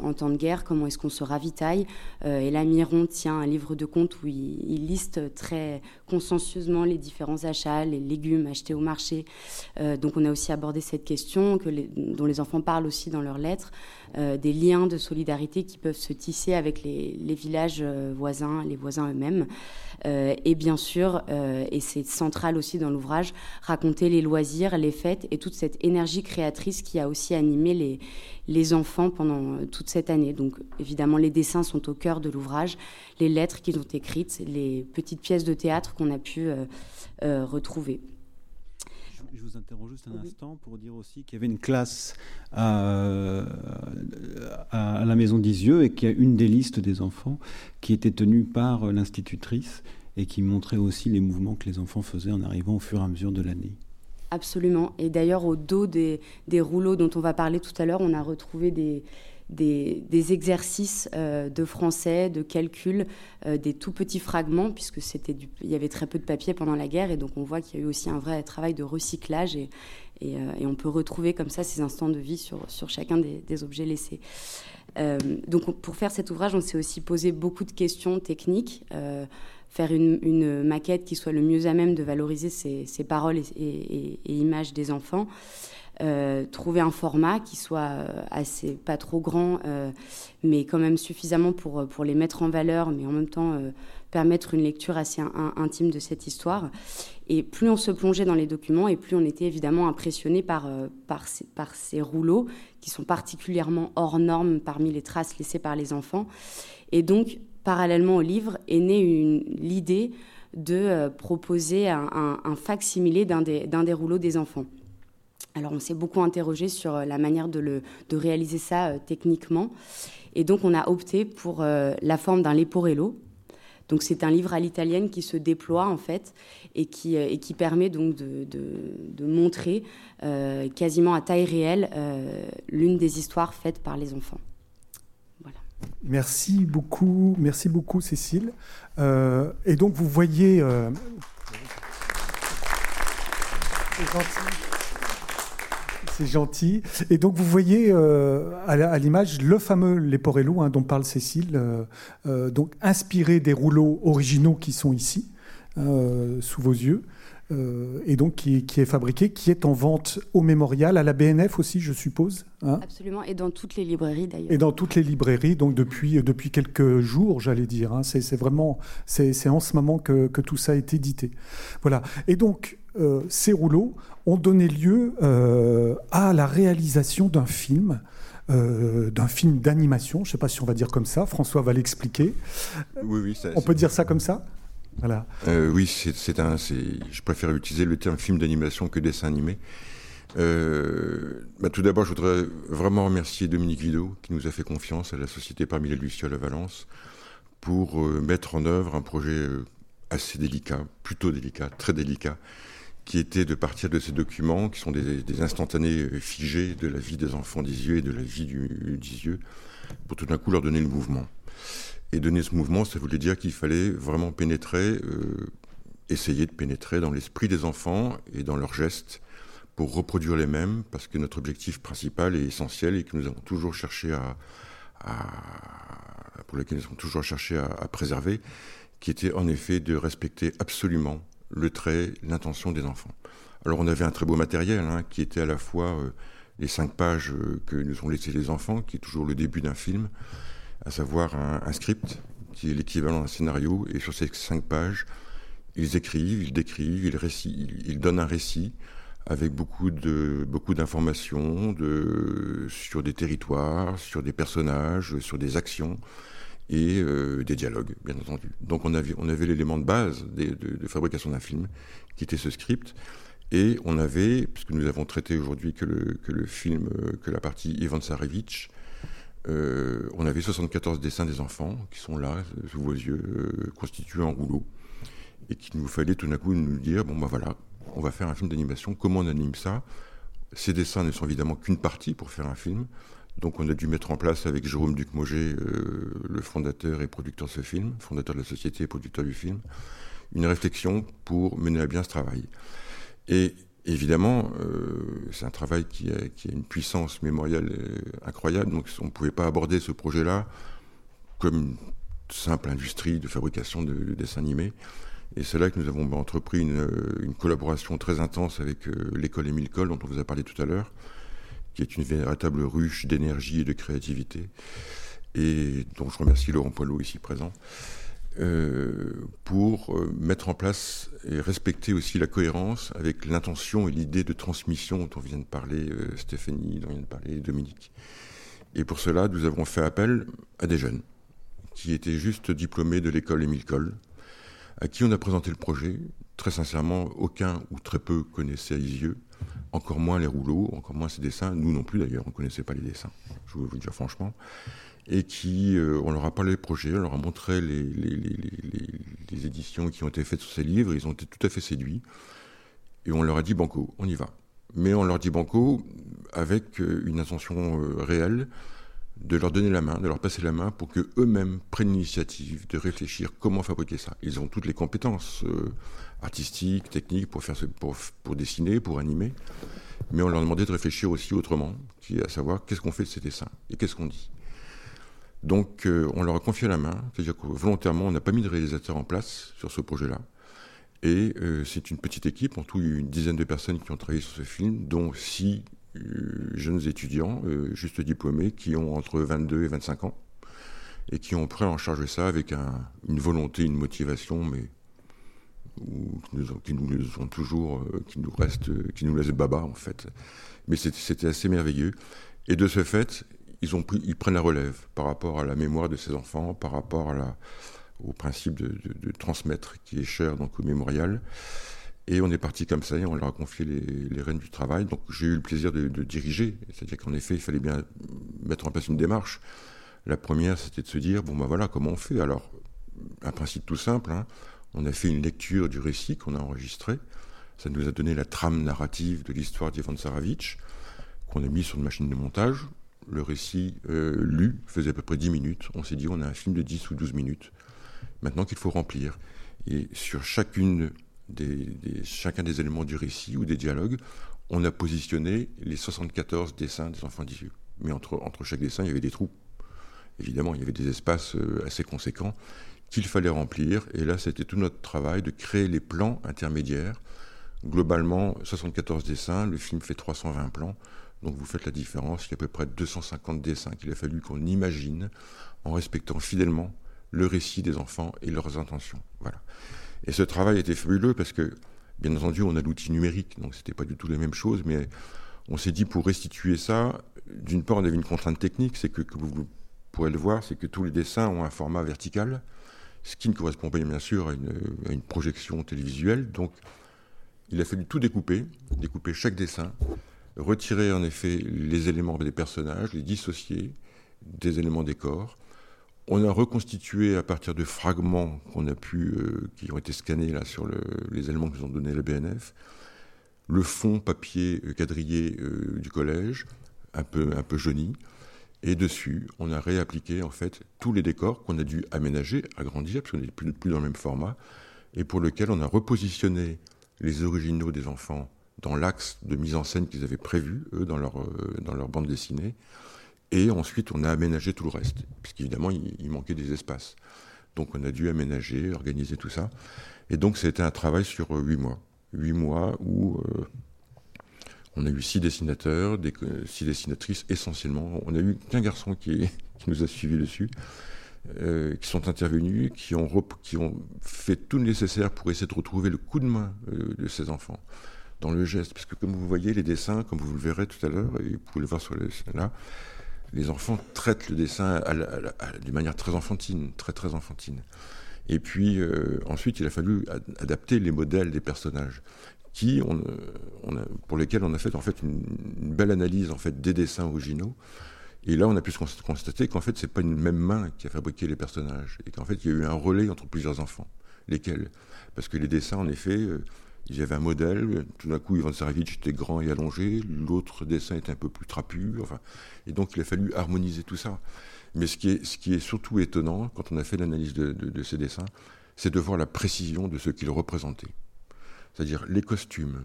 en temps de guerre, comment est-ce qu'on se ravitaille. et là, Miron tient un livre de comptes où il, liste très consciencieusement les différents achats, les légumes achetés au marché. donc on a aussi abordé cette question que dont les enfants parlent aussi dans leurs lettres. Euh, des liens de solidarité qui peuvent se tisser avec les, villages euh, voisins, les voisins eux-mêmes. Euh, et bien sûr, et c'est central aussi dans l'ouvrage, raconter les loisirs, les fêtes et toute cette énergie créatrice qui a aussi animé les, les enfants pendant toute cette année. Donc évidemment, les dessins sont au cœur de l'ouvrage, les lettres qu'ils ont écrites, les petites pièces de théâtre qu'on a pu retrouver je vous interromps juste un instant pour dire aussi qu'il y avait une classe à, la maison d'Isieux et qu'il y a une des listes des enfants qui était tenue par l'institutrice et qui montrait aussi les mouvements que les enfants faisaient en arrivant au fur et à mesure de l'année. Absolument. Et d'ailleurs, au dos des, des, rouleaux dont on va parler tout à l'heure, on a retrouvé des, des, exercices euh, de français, de calcul, euh, des tout petits fragments, puisque c'était il y avait très peu de papier pendant la guerre, et donc on voit qu'il y a eu aussi un vrai travail de recyclage, et, euh, on peut retrouver comme ça ces instants de vie sur, chacun des, objets laissés. donc pour faire cet ouvrage, on s'est aussi posé beaucoup de questions techniques faire une, maquette qui soit le mieux à même de valoriser ces, paroles et, images des enfants. Euh, trouver un format qui soit euh, assez pas trop grand, euh, mais quand même suffisamment pour, pour les mettre en valeur, mais en même temps permettre une lecture assez intime de cette histoire. Et plus on se plongeait dans les documents, et plus on était évidemment impressionné par, par, ces, rouleaux qui sont particulièrement hors normes parmi les traces laissées par les enfants. Et donc, parallèlement au livre, est née l'idée de proposer un, un, un facsimilé d'un des rouleaux des enfants. Alors on s'est beaucoup interrogé sur euh, la manière de, le, de réaliser ça euh, techniquement. Et donc on a opté pour euh, la forme d'un leporello. Donc c'est un livre à l'italienne qui se déploie en fait et qui, et qui permet donc de, de, montrer quasiment à taille réelle l'une des histoires faites par les enfants. Voilà. Merci beaucoup, merci beaucoup Cécile. et donc vous voyez... C'est gentil. C'est gentil. Et donc vous voyez euh, à l'image le fameux Leporello hein, dont parle Cécile, euh, euh, donc inspiré des rouleaux originaux qui sont ici, sous vos yeux. et donc qui, est fabriqué, qui est en vente au mémorial, à la BNF aussi, je suppose. Hein. Absolument, et dans toutes les librairies d'ailleurs. Et dans toutes les librairies, donc depuis, depuis quelques jours, j'allais dire. Hein. C'est vraiment, c'est en ce moment que, que, tout ça est édité. Voilà. Et donc, ces rouleaux ont donné lieu euh, à la réalisation d'un film. Euh, d'un film d'animation, je ne sais pas si on va dire comme ça, François va l'expliquer. Oui, oui. on peut dire ça comme ça? Voilà. Euh, oui, c'est un. Je préfère utiliser le terme film d'animation que dessin animé. Bah, tout d'abord, je voudrais vraiment remercier Dominique Vido qui nous a fait confiance à la Société parmi les Lucioles à Valence pour mettre en œuvre un projet assez délicat, plutôt délicat, très délicat, qui était de partir de ces documents, qui sont des, instantanés figés de la vie des enfants d'Isieux et de la vie du d'Isieux, pour tout d'un coup leur donner le mouvement. Et donner ce mouvement, ça voulait dire qu'il fallait vraiment pénétrer, euh, essayer de pénétrer dans l'esprit des enfants et dans leurs gestes pour reproduire les mêmes, parce que notre objectif principal et essentiel et que nous avons toujours cherché à, pour lequel nous avons toujours cherché à préserver, qui était en effet de respecter absolument le trait, l'intention des enfants. Alors on avait un très beau matériel hein, qui était à la fois euh, les cinq pages euh, que nous ont laissées les enfants, qui est toujours le début d'un film, à savoir un, script qui est l'équivalent d'un scénario, et sur ces cinq pages, ils écrivent, ils décrivent, ils, ils donnent un récit avec beaucoup de beaucoup d'informations sur des territoires, sur des personnages, sur des actions et euh, des dialogues, bien entendu. Donc on avait, l'élément de base de, fabrication d'un film, qui était ce script, et on avait, puisque nous avons traité aujourd'hui que le, film, euh, que la partie Ivan Tsarevitch, euh, on avait 74 dessins des enfants qui sont là, sous vos yeux, constitués en rouleau, et qu'il nous fallait tout d'un coup nous dire, bon ben voilà, on va faire un film d'animation, comment on anime ça? Ces dessins ne sont évidemment qu'une partie pour faire un film, donc on a dû mettre en place avec Jérôme Duc-Moget, euh, le fondateur et producteur de ce film, fondateur de la société et producteur du film, une réflexion pour mener à bien ce travail. Et évidemment, euh, c'est un travail qui a, une puissance mémorielle euh, incroyable, donc on ne pouvait pas aborder ce projet-là comme une simple industrie de fabrication de, de dessins animés. Et c'est là que nous avons entrepris une, collaboration très intense avec l'école Émile Cole, dont on vous a parlé tout à l'heure, qui est une véritable ruche d'énergie et de créativité, et dont je remercie Laurent Poilot ici présent. Euh, pour euh, mettre en place et respecter aussi la cohérence avec l'intention et l'idée de transmission dont on vient de parler euh, Stéphanie, dont vient de parler Dominique. Et pour cela, nous avons fait appel à des jeunes qui étaient juste diplômés de l'école Émile Cole, à qui on a présenté le projet. Très sincèrement, aucun ou très peu connaissait Isieux, encore moins les rouleaux, encore moins ses dessins. Nous non plus d'ailleurs, on ne connaissait pas les dessins, je vais vous dire franchement et qui, euh, on leur a parlé des projets, on leur a montré les, éditions qui ont été faites sur ces livres, ils ont été tout à fait séduits, et on leur a dit banco, on y va. Mais on leur dit banco avec euh, une intention euh, réelle de leur donner la main, de leur passer la main pour que eux-mêmes prennent l'initiative de réfléchir comment fabriquer ça. Ils ont toutes les compétences artistiques, techniques pour faire pour, pour dessiner, pour animer, mais on leur demandait de réfléchir aussi autrement, qui est à savoir qu'est-ce qu'on fait de ces dessins et qu'est-ce qu'on dit. Donc euh, on leur a confié la main, c'est-à-dire que volontairement on n'a pas mis de réalisateur en place sur ce projet-là. Et euh, c'est une petite équipe, en tout une dizaine de personnes qui ont travaillé sur ce film, dont six euh, jeunes étudiants, juste diplômés, qui ont entre 22 et 25 ans, et qui ont pris en charge ça avec un, une volonté, une motivation, mais qui, nous ont, toujours, euh, qui nous restent, qui nous baba en fait. Mais c'était assez merveilleux. Et de ce fait, ils, ont pris, ils prennent la relève par rapport à la mémoire de ces enfants, par rapport au principe de, transmettre qui est cher donc au mémorial. Et on est parti comme ça et on leur a confié les, rênes du travail. Donc j'ai eu le plaisir de, de diriger, c'est-à-dire qu'en effet, il fallait bien mettre en place une démarche. La première, c'était de se dire bon ben voilà comment on fait? Alors un principe tout simple. Hein, on a fait une lecture du récit qu'on a enregistré. Ça nous a donné la trame narrative de l'histoire d'Ivan Saravitch qu'on a mis sur une machine de montage le récit euh, lu faisait à peu près 10 minutes. On s'est dit, on a un film de 10 ou 12 minutes, maintenant qu'il faut remplir. Et sur chacune des, chacun des éléments du récit ou des dialogues, on a positionné les 74 dessins des enfants d'Isieux. Mais entre, entre chaque dessin, il y avait des trous. Évidemment, il y avait des espaces euh, assez conséquents qu'il fallait remplir. Et là, c'était tout notre travail de créer les plans intermédiaires. Globalement, 74 dessins, le film fait 320 plans. Donc vous faites la différence, il y a à peu près 250 dessins qu'il a fallu qu'on imagine en respectant fidèlement le récit des enfants et leurs intentions. Voilà. Et ce travail était fabuleux parce que, bien entendu, on a l'outil numérique, donc c'était pas du tout la même chose, mais on s'est dit pour restituer ça, d'une part, on avait une contrainte technique, c'est que, que vous, pourrez le voir, c'est que tous les dessins ont un format vertical, ce qui ne correspond pas bien sûr à une, projection télévisuelle. Donc, il a fallu tout découper, découper chaque dessin, retirer en effet les éléments des personnages, les dissocier des éléments des corps. On a reconstitué à partir de fragments qu'on a pu, euh, qui ont été scannés là sur le, les éléments que nous ont donné la BNF, le fond papier euh, quadrillé euh, du collège, un peu, un peu jauni, et dessus, on a réappliqué en fait tous les décors qu'on a dû aménager, agrandir, parce qu'on n'est plus, dans le même format, et pour lequel on a repositionné les originaux des enfants dans l'axe de mise en scène qu'ils avaient prévu, eux, dans leur, euh, dans leur bande dessinée. Et ensuite, on a aménagé tout le reste, puisqu'évidemment, il, il manquait des espaces. Donc, on a dû aménager, organiser tout ça. Et donc, c'était un travail sur huit mois. Huit mois où euh, on a eu six dessinateurs, des, six dessinatrices essentiellement. On a eu qu'un garçon qui, nous a suivis dessus, euh, qui sont intervenus, qui ont, qui ont fait tout le nécessaire pour essayer de retrouver le coup de main euh, de ces enfants dans le geste. Parce que comme vous voyez, les dessins, comme vous le verrez tout à l'heure, et vous pouvez le voir sur les là, les enfants traitent le dessin d'une manière très enfantine, très très enfantine. Et puis euh, ensuite, il a fallu ad adapter les modèles des personnages, qui on, a, pour lesquels on a fait en fait une, belle analyse en fait des dessins originaux. Et là, on a pu constater qu'en fait, c'est pas une même main qui a fabriqué les personnages, et qu'en fait, il y a eu un relais entre plusieurs enfants. Lesquels? Parce que les dessins, en effet, euh, il y avait un modèle, tout d'un coup Ivan Saravitch était grand et allongé, l'autre dessin était un peu plus trapu, enfin, et donc il a fallu harmoniser tout ça. Mais ce qui est, surtout étonnant, quand on a fait l'analyse de, ces dessins, c'est de voir la précision de ce qu'il représentait. C'est-à-dire les costumes,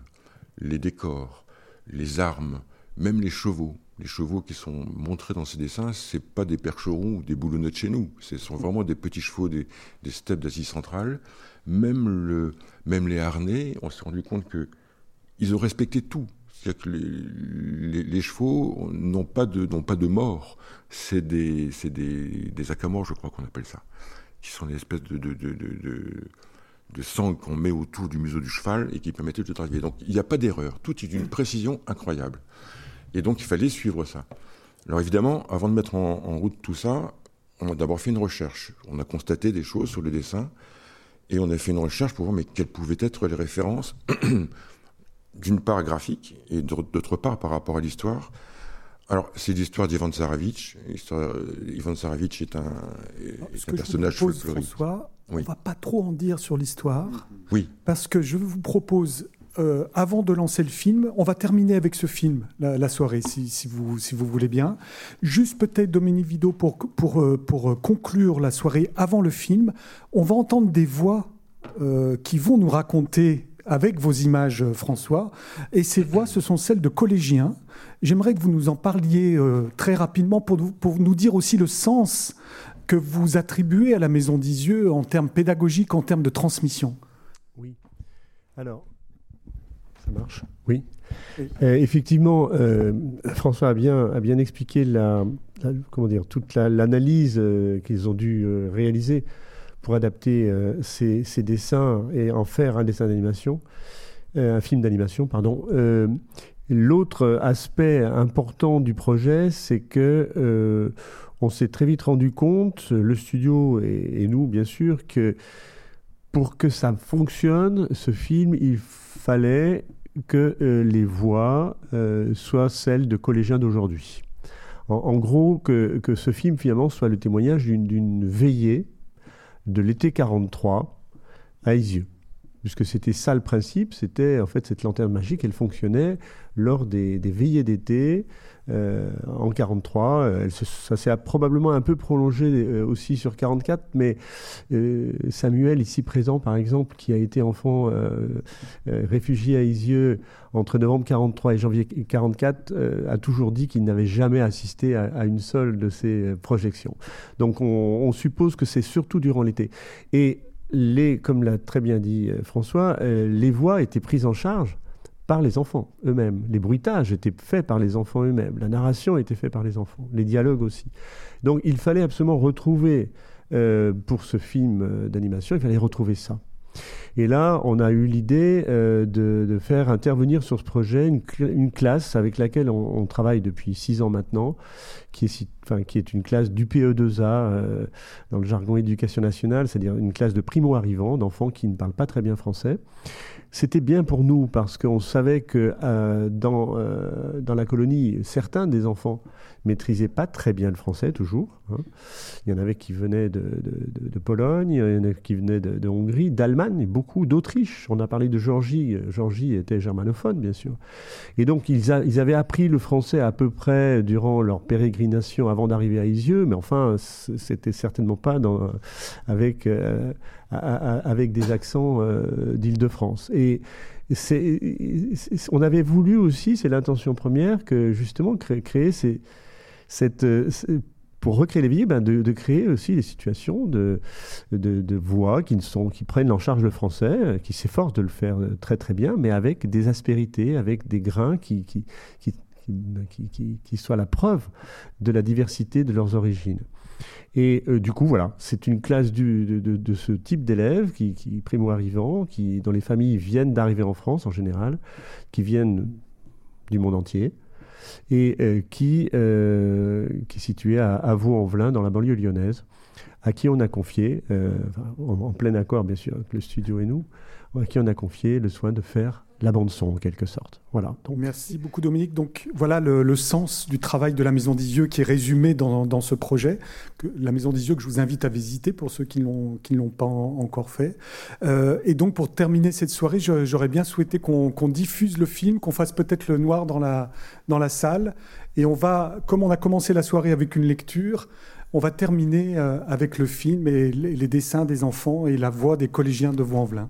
les décors, les armes, même les chevaux. Les chevaux qui sont montrés dans ces dessins, c'est pas des percherons ou des boulonneux de chez nous. Ce sont vraiment des petits chevaux des, steppes d'Asie centrale. Même, le, même les harnais, on s'est rendu compte que ils ont respecté tout. C'est-à-dire que les, chevaux n'ont pas de, n'ont pas de mort. C'est des, des, des acamors, je crois qu'on appelle ça, qui sont des espèces de, de, de, de sang qu'on met autour du museau du cheval et qui permettait de draguer. Donc il n'y a pas d'erreur. Tout est d'une précision incroyable. Et donc il fallait suivre ça. Alors évidemment, avant de mettre en, route tout ça, on a d'abord fait une recherche. On a constaté des choses sur le dessin et on a fait une recherche pour voir mais quelles pouvaient être les références d'une part graphique et d'autre part par rapport à l'histoire. Alors, c'est l'histoire d'Ivan Tsarevitch. Ivan Tsarevitch est un, est un personnage folklorique. François, on ne va pas trop en dire sur l'histoire. Oui. Parce que je vous propose, euh, avant de lancer le film, on va terminer avec ce film, la, soirée, si, si, vous, si vous voulez bien. Juste peut-être, Dominique Vido, pour, pour, euh, pour conclure la soirée avant le film, on va entendre des voix euh, qui vont nous raconter avec vos images, euh, François. Et ces voix, ce sont celles de collégiens. J'aimerais que vous nous en parliez euh, très rapidement pour, pour nous dire aussi le sens que vous attribuez à la Maison d'Isieux en termes pédagogiques, en termes de transmission. Oui. Alors, ça marche Oui. Euh, effectivement, François a bien, a bien expliqué la, comment dire, toute l'analyse qu'ils ont dû réaliser pour adapter euh, ces, dessins et en faire un dessin d'animation, euh, un film d'animation, pardon. Euh, l'autre aspect important du projet, c'est que on s'est très vite rendu compte, le studio et, nous bien sûr, que pour que ça fonctionne, ce film, il fallait que les voix soient celles de collégiens d'aujourd'hui. En, gros, que, que, ce film finalement soit le témoignage d'une veillée de l'été 43 à Isieux. Puisque c'était ça le principe, c'était en fait cette lanterne magique, elle fonctionnait lors des, veillées d'été euh, en 43. Elle ça s'est probablement un peu prolongé euh, aussi sur 44, mais euh, Samuel, ici présent par exemple, qui a été enfant réfugié à Isieux entre novembre 43 et janvier 44, a toujours dit qu'il n'avait jamais assisté à, une seule de ces projections. Donc on, on suppose que c'est surtout durant l'été. Et les, comme l'a très bien dit François, les voix étaient prises en charge par les enfants eux-mêmes. Les bruitages étaient faits par les enfants eux-mêmes. La narration était faite par les enfants. Les dialogues aussi. Donc il fallait absolument retrouver, euh, pour ce film euh, d'animation, il fallait retrouver ça. Et là, on a eu l'idée euh, de, faire intervenir sur ce projet une, classe avec laquelle on, travaille depuis six ans maintenant, qui est, enfin, qui est une classe du PE2A dans le jargon éducation nationale, c'est-à-dire une classe de primo-arrivants, d'enfants qui ne parlent pas très bien français, c'était bien pour nous parce qu'on savait que euh, dans, euh, dans la colonie, certains des enfants maîtrisaient pas très bien le français toujours. Hein. Il y en avait qui venaient de, de, Pologne, il y en avait qui venaient de, Hongrie, d'Allemagne, beaucoup d'Autriche. On a parlé de Georgie. Georgie était germanophone, bien sûr. Et donc, ils, ils, avaient appris le français à peu près durant leur pérégrination avant d'arriver à Isieux, mais enfin, c'était certainement pas dans, avec... Euh, avec des accents euh, d'Île-de-France. Et on avait voulu aussi, c'est l'intention première, que justement créer, cette, euh, pour recréer les villes, ben de, créer aussi des situations de, de, voix qui, sont, qui prennent en charge le français, euh, qui s'efforcent de le faire très très bien, mais avec des aspérités, avec des grains qui, qui, qui, qui soient la preuve de la diversité de leurs origines. Et euh, du coup, voilà, c'est une classe de, ce type d'élèves qui, primo-arrivants, qui, dont les familles viennent d'arriver en France en général, qui viennent du monde entier, et euh, qui, euh, qui est situé à, à Vaux-en-Velin, dans la banlieue lyonnaise, à qui on a confié, en, en, plein accord bien sûr avec le studio et nous, à qui on a confié le soin de faire la bande son en quelque sorte. Voilà. Merci beaucoup Dominique. Donc voilà le, sens du travail de la Maison des qui est résumé dans, ce projet, la Maison des que je vous invite à visiter pour ceux qui ne l'ont pas encore fait. Euh, et donc pour terminer cette soirée, j'aurais bien souhaité qu'on diffuse le film, qu'on fasse peut-être le noir dans la, dans la salle. Et on va, comme on a commencé la soirée avec une lecture, On va terminer euh, avec le film et les dessins des enfants et la voix des collégiens de Vaux-en-Velin.